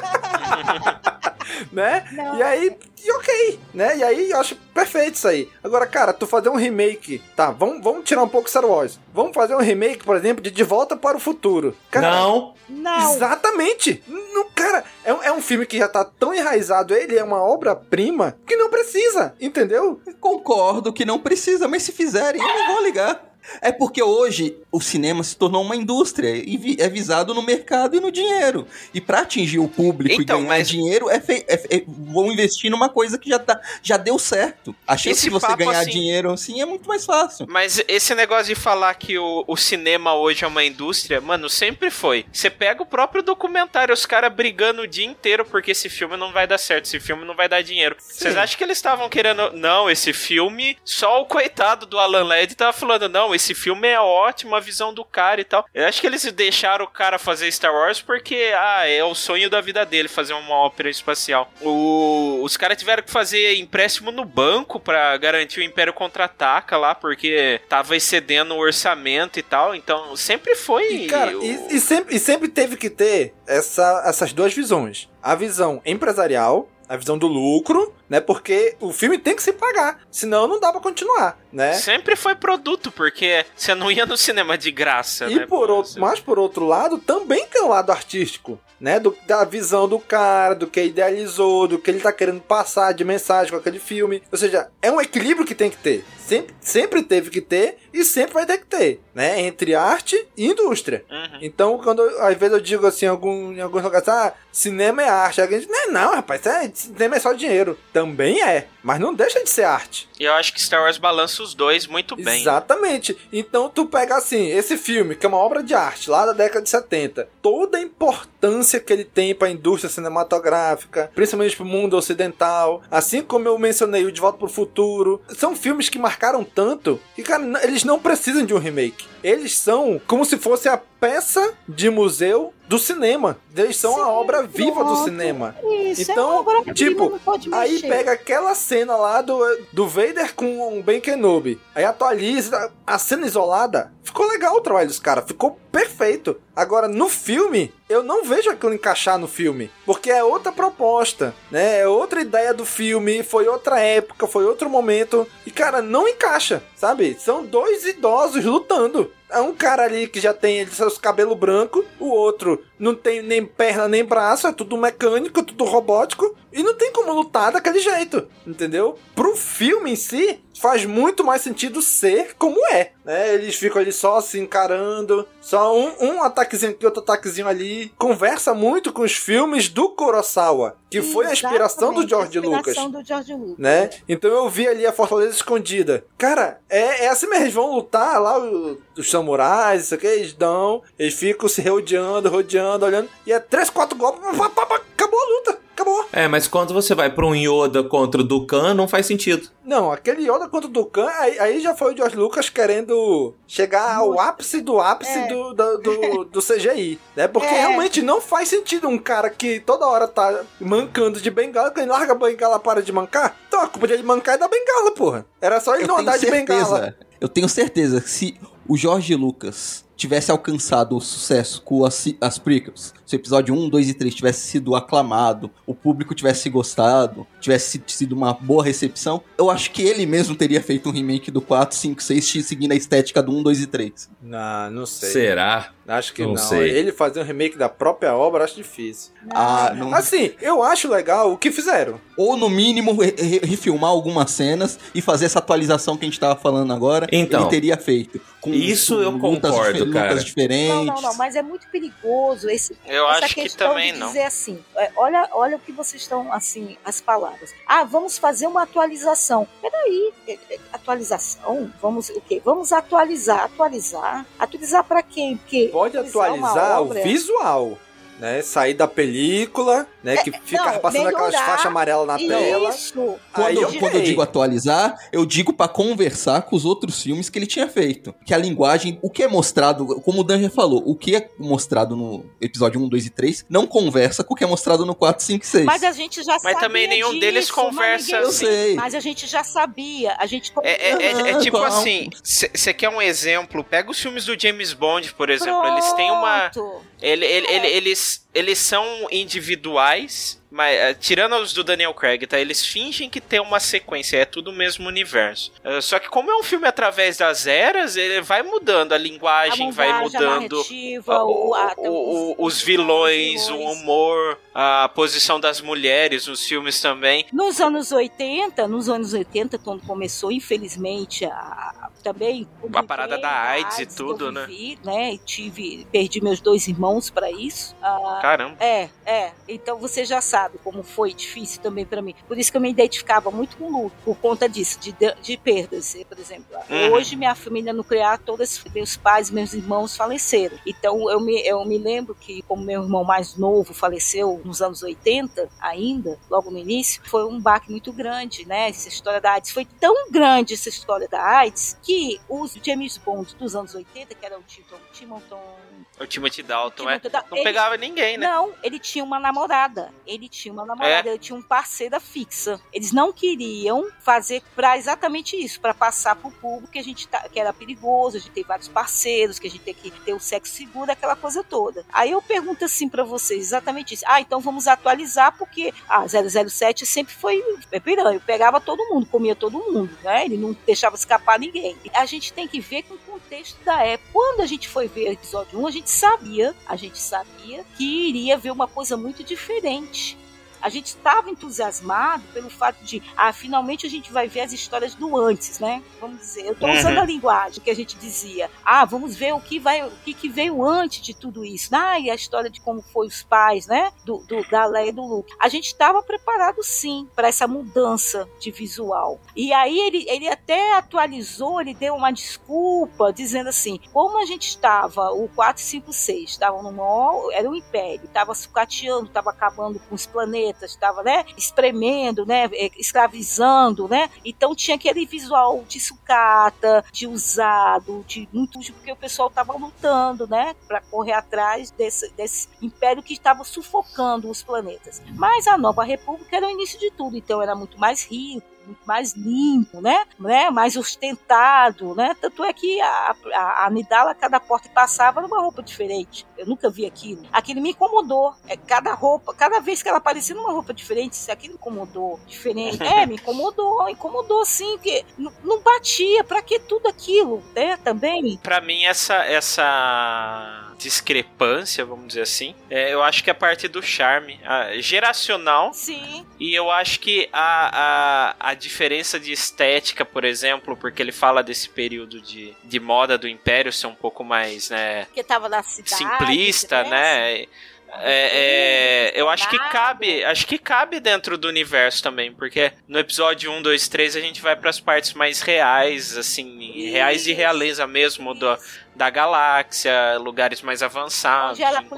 né? E aí, e ok, né? E aí eu acho perfeito isso aí. Agora, cara, tu fazer um remake, tá? Vamos, vamos tirar um pouco Star Wars. Vamos fazer um remake, por exemplo, de De Volta para o Futuro. Cara, Não. Não. Exatamente. Não, cara, é, um- é um filme que já tá tão enraizado, ele é uma obra-prima que não precisa, entendeu? Concordo que não precisa, mas se fizerem, eu não vou ligar. É porque hoje o cinema se tornou uma indústria e é visado no mercado e no dinheiro. E pra atingir o público Então, e ganhar dinheiro, é é é- vão investir numa coisa que já, tá, já deu certo. A chance Esse de você ganhar assim- dinheiro assim é muito mais fácil. Mas esse negócio de falar que o, o cinema hoje é uma indústria, mano, sempre foi. Você pega o próprio documentário, os caras brigando o dia inteiro porque esse filme não vai dar certo, esse filme não vai dar dinheiro. Vocês acham que eles estavam querendo. Não, esse filme. Só o coitado do Alan Led tava falando, não, esse filme é ótimo, a visão do cara e tal. Eu acho que eles deixaram o cara fazer Star Wars porque, ah, é o sonho da vida dele fazer uma ópera espacial. O- os caras tiveram que fazer empréstimo no banco pra garantir o Império Contra-Ataca lá, porque tava excedendo o orçamento e tal. Então, sempre foi. E, cara, o- e, e sempre, e sempre teve que ter essa, essas duas visões. A visão empresarial, a visão do lucro, né? Porque o filme tem que se pagar, senão não dá pra continuar. né? Sempre foi produto, porque você não ia no cinema de graça, E né? por outro, mas por outro lado, também tem o lado artístico, né? Do, da visão do cara, do que idealizou, do que ele tá querendo passar de mensagem com aquele filme. Ou seja, é um equilíbrio que tem que ter. Sempre, sempre teve que ter e sempre vai ter que ter, né? Entre arte e indústria. Então, quando às vezes eu digo assim, em, algum, em alguns lugares, ah, cinema é arte. Alguém diz, não, não, rapaz, é- cinema é só dinheiro. Também é, mas não deixa de ser arte. E eu acho que Star Wars balança os dois muito bem. Exatamente. Então tu pega assim, esse filme, que é uma obra de arte lá da década de 70, toda a importância que ele tem para a indústria cinematográfica, principalmente pro mundo ocidental, assim como eu mencionei o De Volta pro Futuro, são filmes que marcaram tanto que, cara, n- não precisam de um remake. Eles são como se fosse a peça de museu do cinema. Eles são a obra viva do cinema. Isso, é então, obra-prima, tipo, aí pega aquela cena lá do, do Vader com o Ben Kenobi. Aí atualiza a cena isolada. Ficou legal o trabalho dos caras, ficou perfeito. Agora, no filme, eu não vejo aquilo encaixar no filme. Porque é outra proposta, né? É outra ideia do filme, foi outra época, foi outro momento. E, cara, não encaixa, sabe? São dois idosos lutando. É um cara ali que já tem seus cabelos brancos, o outro não tem nem perna nem braço, é tudo mecânico, tudo robótico, e não tem como lutar daquele jeito, entendeu? Pro filme em si, faz muito mais sentido ser como é, né? Eles ficam ali só se encarando, só um, um ataquezinho aqui, outro ataquezinho ali. Conversa muito com os filmes do Kurosawa, que foi a inspiração do George a inspiração Lucas do George Lucas. né? Então eu vi ali a Fortaleza Escondida. Cara, é, é assim mesmo, eles vão lutar lá, o- os samurais, isso aqui, eles dão, eles ficam se rodeando, rodeando, olhando, e é três, quatro golpes, acabou a luta, acabou. É, mas quando você vai pra um Yoda contra o Dukan, não faz sentido. Não, aquele Yoda contra o Dukan, aí, aí já foi o George Lucas querendo chegar ao ápice do ápice É. do, do, do, do CGI, né? Porque É. realmente não faz sentido um cara que toda hora tá mancando de bengala, quando ele larga a bengala para de mancar, então a culpa dele mancar é da bengala, porra. Era só ele Eu não tenho andar de bengala. certeza, eu tenho certeza que se o Jorge Lucas tivesse alcançado o sucesso com as, as prequels, se o episódio 1, 2 e 3 tivesse sido aclamado, o público tivesse gostado, tivesse sido uma boa recepção, eu acho que ele mesmo teria feito um remake do 4, 5, 6, seguindo a estética do 1, 2 e 3. Não, não sei. Será? Acho que Não não. sei. Ele fazer um remake da própria obra, acho difícil. Ah, não- Assim, eu acho legal o que fizeram. Ou no mínimo re- re- refilmar algumas cenas e fazer essa atualização que a gente tava falando agora, Então, ele teria feito. Com, isso eu lutas concordo, dife- cara. Lutas diferentes. Não, não, não, mas é muito perigoso esse, Eu essa acho que questão também de não. dizer assim, é, olha, olha o que vocês estão, assim, as palavras. Ah, vamos fazer uma atualização. Peraí, é, é, atualização? Vamos o quê? Vamos atualizar, atualizar. Atualizar pra quem? Porque Pode atualizar o visual. Né? Sair da película, né? Que fica não, passando aquelas melhorar. faixas amarelas na tela. Isso. Aí Quando, eu quando eu digo atualizar, eu digo pra conversar com os outros filmes que ele tinha feito. Que a linguagem, o que é mostrado, como o Dan já falou, o que é mostrado no episódio 1, 2 e 3 não conversa com o que é mostrado no 4, 5 e 6. Mas a gente já sabia também nenhum deles disso, conversa mas ninguém- assim. Eu sei. Mas a gente já sabia. A gente É, é- é- é tipo Então, assim, você quer um exemplo? Pega os filmes do James Bond, por exemplo. Eles têm uma. Pronto. Ele, ele- ele- eles, eles são individuais, mas eh, tirando os do Daniel Craig, tá? Eles fingem que tem uma sequência, é tudo o mesmo universo. Eh, só que como é um filme através das eras, ele vai mudando, a linguagem A vai a mudando. o- a- o- o- os vilões, o humor, a posição das mulheres nos filmes também. Nos anos 80, nos anos 80, quando começou, infelizmente, a, também A parada da AIDS e que tudo, né? vivi, né? E tive, perdi meus dois irmãos para isso. Ah, Caramba. É, é. Então você já sabe como foi difícil também para mim. Por isso que eu me identificava muito com o luto, por conta disso, de, de perdas, por exemplo. Uhum. Hoje minha família nuclear, todos meus pais, meus irmãos faleceram. Então eu me, eu me lembro que como meu irmão mais novo faleceu nos anos 80 ainda, logo no início, foi um baque muito grande, né? Essa história da AIDS foi tão grande essa história da AIDS que os James Bond dos anos 80, que era o Tim- Timothy O Timothy Dalton, é. Timothy Dalton, Não eles- pegava ninguém. né? Não, ele tinha uma namorada. Ele tinha uma namorada, É? ele tinha um parceira fixa. Eles não queriam fazer pra exatamente isso, pra passar pro público que a gente tá, que era perigoso, a gente tem vários parceiros, que a gente tem que ter o sexo seguro, aquela coisa toda. Aí eu pergunto assim pra vocês, exatamente isso. Ah, então vamos atualizar porque a 007 sempre foi é piranha, pegava todo mundo, comia todo mundo, né? Ele não deixava escapar ninguém. A gente tem que ver com o contexto da época. Quando a gente foi ver o episódio 1, a gente sabia, a gente sabia que iria ver uma coisa muito diferente. A gente estava entusiasmado pelo fato de, ah, finalmente a gente vai ver as histórias do antes, né? Vamos dizer, eu estou Uhum. usando a linguagem que a gente dizia, ah, vamos ver o que vai, o que, que veio antes de tudo isso, ah, e a história de como foi os pais, né? Do, do da Leia e do Luke. A gente estava preparado sim para essa mudança de visual. E aí ele, ele até atualizou, ele deu uma desculpa, dizendo assim, como a gente estava, o 456, estavam no maior, era um império, estava sucateando, estava acabando com os planetas, estava, né, espremendo, né, eh, escravizando, né? Então tinha aquele visual de sucata, de usado, de muito porque o pessoal estava lutando, né, para correr atrás desse, desse império que estava sufocando os planetas. Mas a Nova República era o início de tudo, então era muito mais rico, muito mais limpo, né? né? Mais ostentado, né? Tanto é que a, a, a Amidala, cada porta que passava, era uma roupa diferente. Eu nunca vi aquilo. Aquilo me incomodou. É, cada roupa, cada vez que ela aparecia numa roupa diferente, se aquilo incomodou diferente. É, me incomodou, incomodou sim, porque não batia. Pra que tudo aquilo, né? Também. Pra mim, essa, essa discrepância, vamos dizer assim, é, eu acho que é parte do charme geracional. Sim. E eu acho que a, a, a diferença de estética, por exemplo, porque ele fala desse período de, de moda do Império ser um pouco mais, né, Porque tava na cidade. simplista, né? É, é, eu acho que cabe, acho que cabe dentro do universo também, porque no episódio 1, 2, 3 a gente vai para as partes mais reais, assim, reais de realeza mesmo do, da galáxia, lugares mais avançados, Onde era no,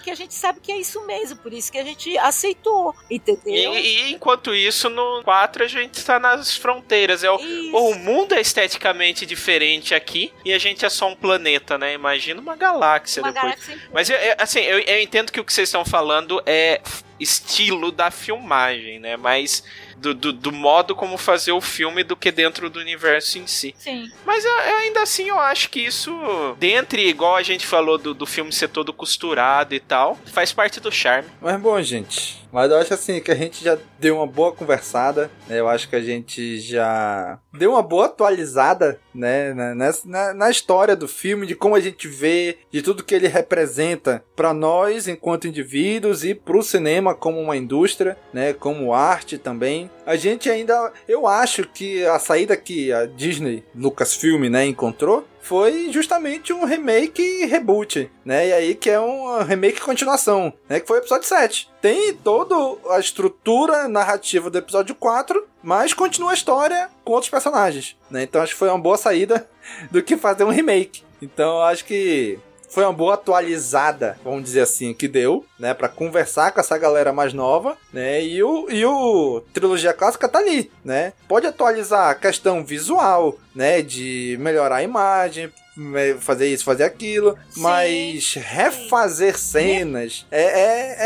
que a gente sabe que é isso mesmo, por isso que a gente aceitou, entendeu? E, e enquanto isso, no 4 a gente tá nas fronteiras. É o, o mundo é esteticamente diferente aqui e a gente é só um planeta, né? Imagina uma galáxia Uma depois. galáxia. Mas eu- eu- assim, eu, eu entendo que o que vocês estão falando é estilo da filmagem, né? Mas do, do, do modo como fazer o filme do que dentro do universo em si. Sim. Mas eu- eu ainda assim eu acho que isso, dentre, igual a gente falou do, do filme ser todo costurado e tal, faz parte do charme. Mas bom, gente. Mas eu acho assim que a gente já deu uma boa conversada. né? Eu acho que a gente já deu uma boa atualizada, né, na, na, na história do filme, de como a gente vê, de tudo que ele representa para nós enquanto indivíduos e para o cinema como uma indústria, né, como arte também. A gente ainda, eu acho que a saída que a Disney, Lucasfilm, né, encontrou foi justamente um remake e reboot, né? E aí que é um remake e continuação, né? Que foi o episódio 7. Tem toda a estrutura narrativa do episódio 4, mas continua a história com outros personagens, né? Então acho que foi uma boa saída do que fazer um remake. Então acho que foi uma boa atualizada, vamos dizer assim, que deu, né, Pra conversar com essa galera mais nova, né? E o e o trilogia clássica tá ali, né? Pode atualizar a questão visual, né, de melhorar a imagem, fazer isso, fazer aquilo, mas refazer cenas é,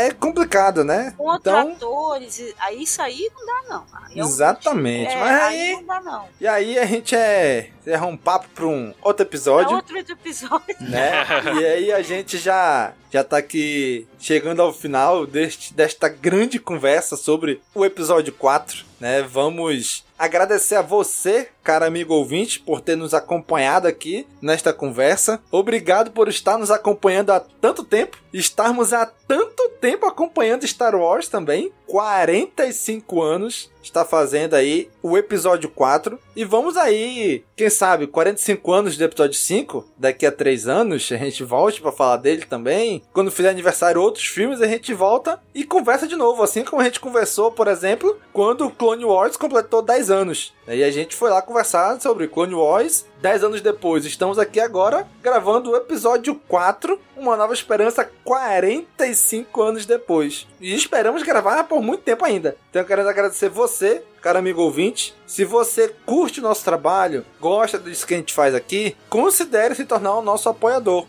é, é complicado, né? Contra Então, atores, aí isso aí não dá não. É um- exatamente. é, mas aí aí, não dá não. e aí a gente é erra um papo para um outro episódio É outro episódio. né? e aí a gente já já tá aqui chegando ao final deste, desta grande conversa sobre o episódio 4, né? Vamos agradecer a você, cara amigo ouvinte, por ter nos acompanhado aqui nesta conversa. Obrigado por estar nos acompanhando há tanto tempo. Estarmos há tanto tempo acompanhando Star Wars também. 45 anos está fazendo aí o episódio 4. E vamos aí, quem sabe, 45 anos do episódio 5. Daqui a 3 anos a gente volte para falar dele também. Quando fizer aniversário outros filmes, a gente volta e conversa de novo. Assim como a gente conversou, por exemplo, quando o Clone Wars completou 10 anos. E a gente foi lá conversar sobre Clone Wars 10 anos depois. Estamos aqui agora gravando o episódio 4, Uma Nova Esperança, 45 anos depois. E esperamos gravar por muito tempo ainda. Então eu quero agradecer você, cara amigo ouvinte. Se você curte o nosso trabalho, gosta disso que a gente faz aqui, considere se tornar o nosso apoiador.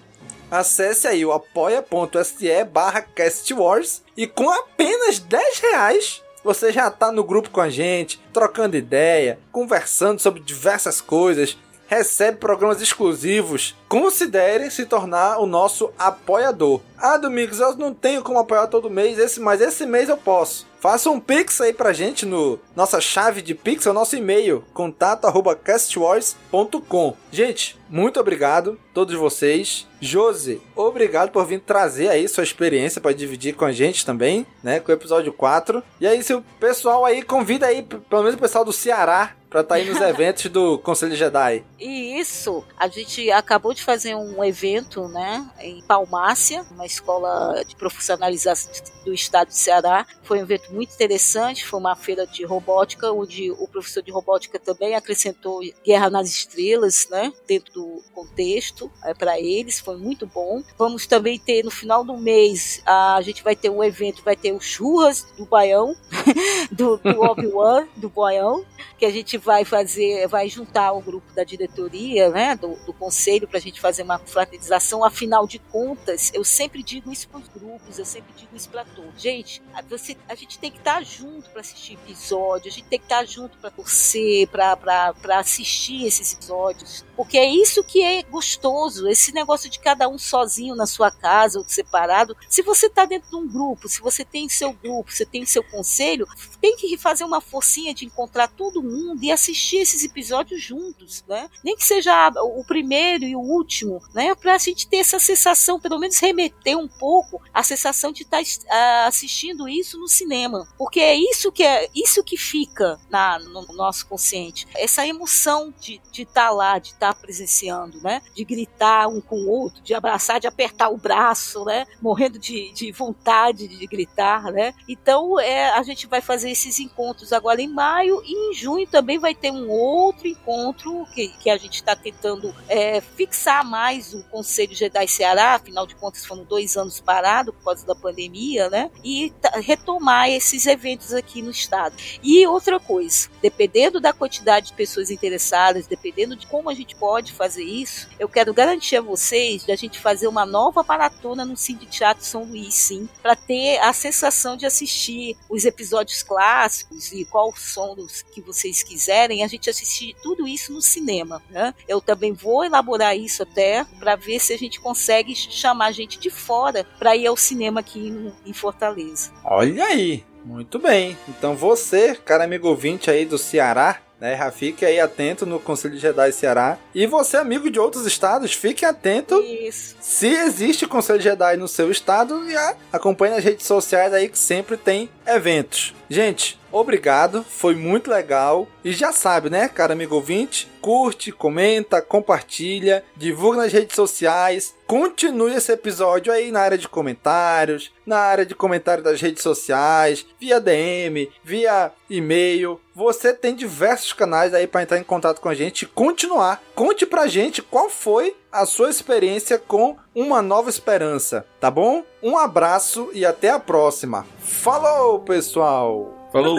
acesse aí o apoia.se barra castwars e com apenas 10 reais você já tá no grupo com a gente, trocando ideia, conversando sobre diversas coisas, recebe programas exclusivos. Considere se tornar o nosso apoiador. Ah, Domingos, eu não tenho como apoiar todo mês, esse, mas esse mês eu posso. Faça um pix aí pra gente no nossa chave de pix, é o nosso e-mail, contato@castwars.com. Gente, muito obrigado todos vocês. Josi, obrigado por vir trazer aí sua experiência para dividir com a gente também, né, com o episódio 4. E aí se o pessoal aí convida aí pelo menos o pessoal do Ceará para estar tá aí nos eventos do Conselho Jedi. E isso, a gente acabou de fazer um evento, né, em Palmácia, uma escola de profissionalização do estado de Ceará. Foi um evento muito interessante, foi uma feira de robótica, onde o professor de robótica também acrescentou Guerra nas Estrelas, né, dentro do contexto é, para eles, foi muito bom. Vamos também ter no final do mês, a gente vai ter um evento, vai ter o Churras do Baião, do, do Obi-Wan, do Baião, que a gente vai fazer, vai juntar o grupo da diretoria, né, do, do conselho, para a gente fazer uma fraternização. Afinal de contas, eu sempre digo isso para os grupos, eu sempre digo isso para todos. Gente, você, a gente tem que estar tá junto para assistir episódio, a gente tem que estar tá junto para torcer, para assistir esses episódios, porque é isso que é gostoso, esse negócio de cada um sozinho na sua casa ou separado. Se você está dentro de um grupo, se você tem seu grupo, você tem seu conselho, tem que fazer uma forcinha de encontrar todo mundo e assistir esses episódios juntos, né? Nem que seja o primeiro e o último, né? Para a gente ter essa sensação, pelo menos remeter um pouco a sensação de estar tá, assistindo isso no cinema, porque é isso que é isso que fica na, no nosso consciente, essa emoção de estar tá lá, de estar tá presenciando, né? De gritar um com o outro, de abraçar, de apertar o braço, né? Morrendo de, de vontade de gritar, né? Então é, a gente vai fazer esses encontros agora em maio e em junho também vai ter um outro encontro que, que a gente está tentando é, fixar mais o Conselho Jedi Ceará, afinal de contas foram dois anos parados por causa da pandemia, né? E retomar esses eventos aqui no estado. E outra coisa, dependendo da quantidade de pessoas interessadas, dependendo de como a gente pode fazer isso, eu quero garantir a vocês de a gente fazer uma nova maratona no Cine Teatro São Luís, sim, para ter a sensação de assistir os episódios clássicos e qual som que vocês quiserem, a gente assistir tudo isso no cinema. Né? Eu também vou elaborar isso até para ver se a gente consegue chamar gente de fora para ir ao cinema aqui em Fortaleza. Olha aí, muito bem. Então você, cara amigo ouvinte aí do Ceará, né? Já fique aí atento no Conselho de Jedi Ceará. E você, amigo de outros estados, fique atento Isso. se existe Conselho de Jedi no seu estado e acompanhe nas redes sociais aí que sempre tem eventos. Gente, obrigado, foi muito legal. E já sabe, né, cara amigo ouvinte? Curte, comenta, compartilha, divulga nas redes sociais. Continue esse episódio aí na área de comentários, na área de comentário das redes sociais, via DM, via e-mail. Você tem diversos canais aí para entrar em contato com a gente e continuar. Conte pra gente qual foi a sua experiência com Uma Nova Esperança, tá bom? Um abraço e até a próxima. Falou, pessoal! Falou!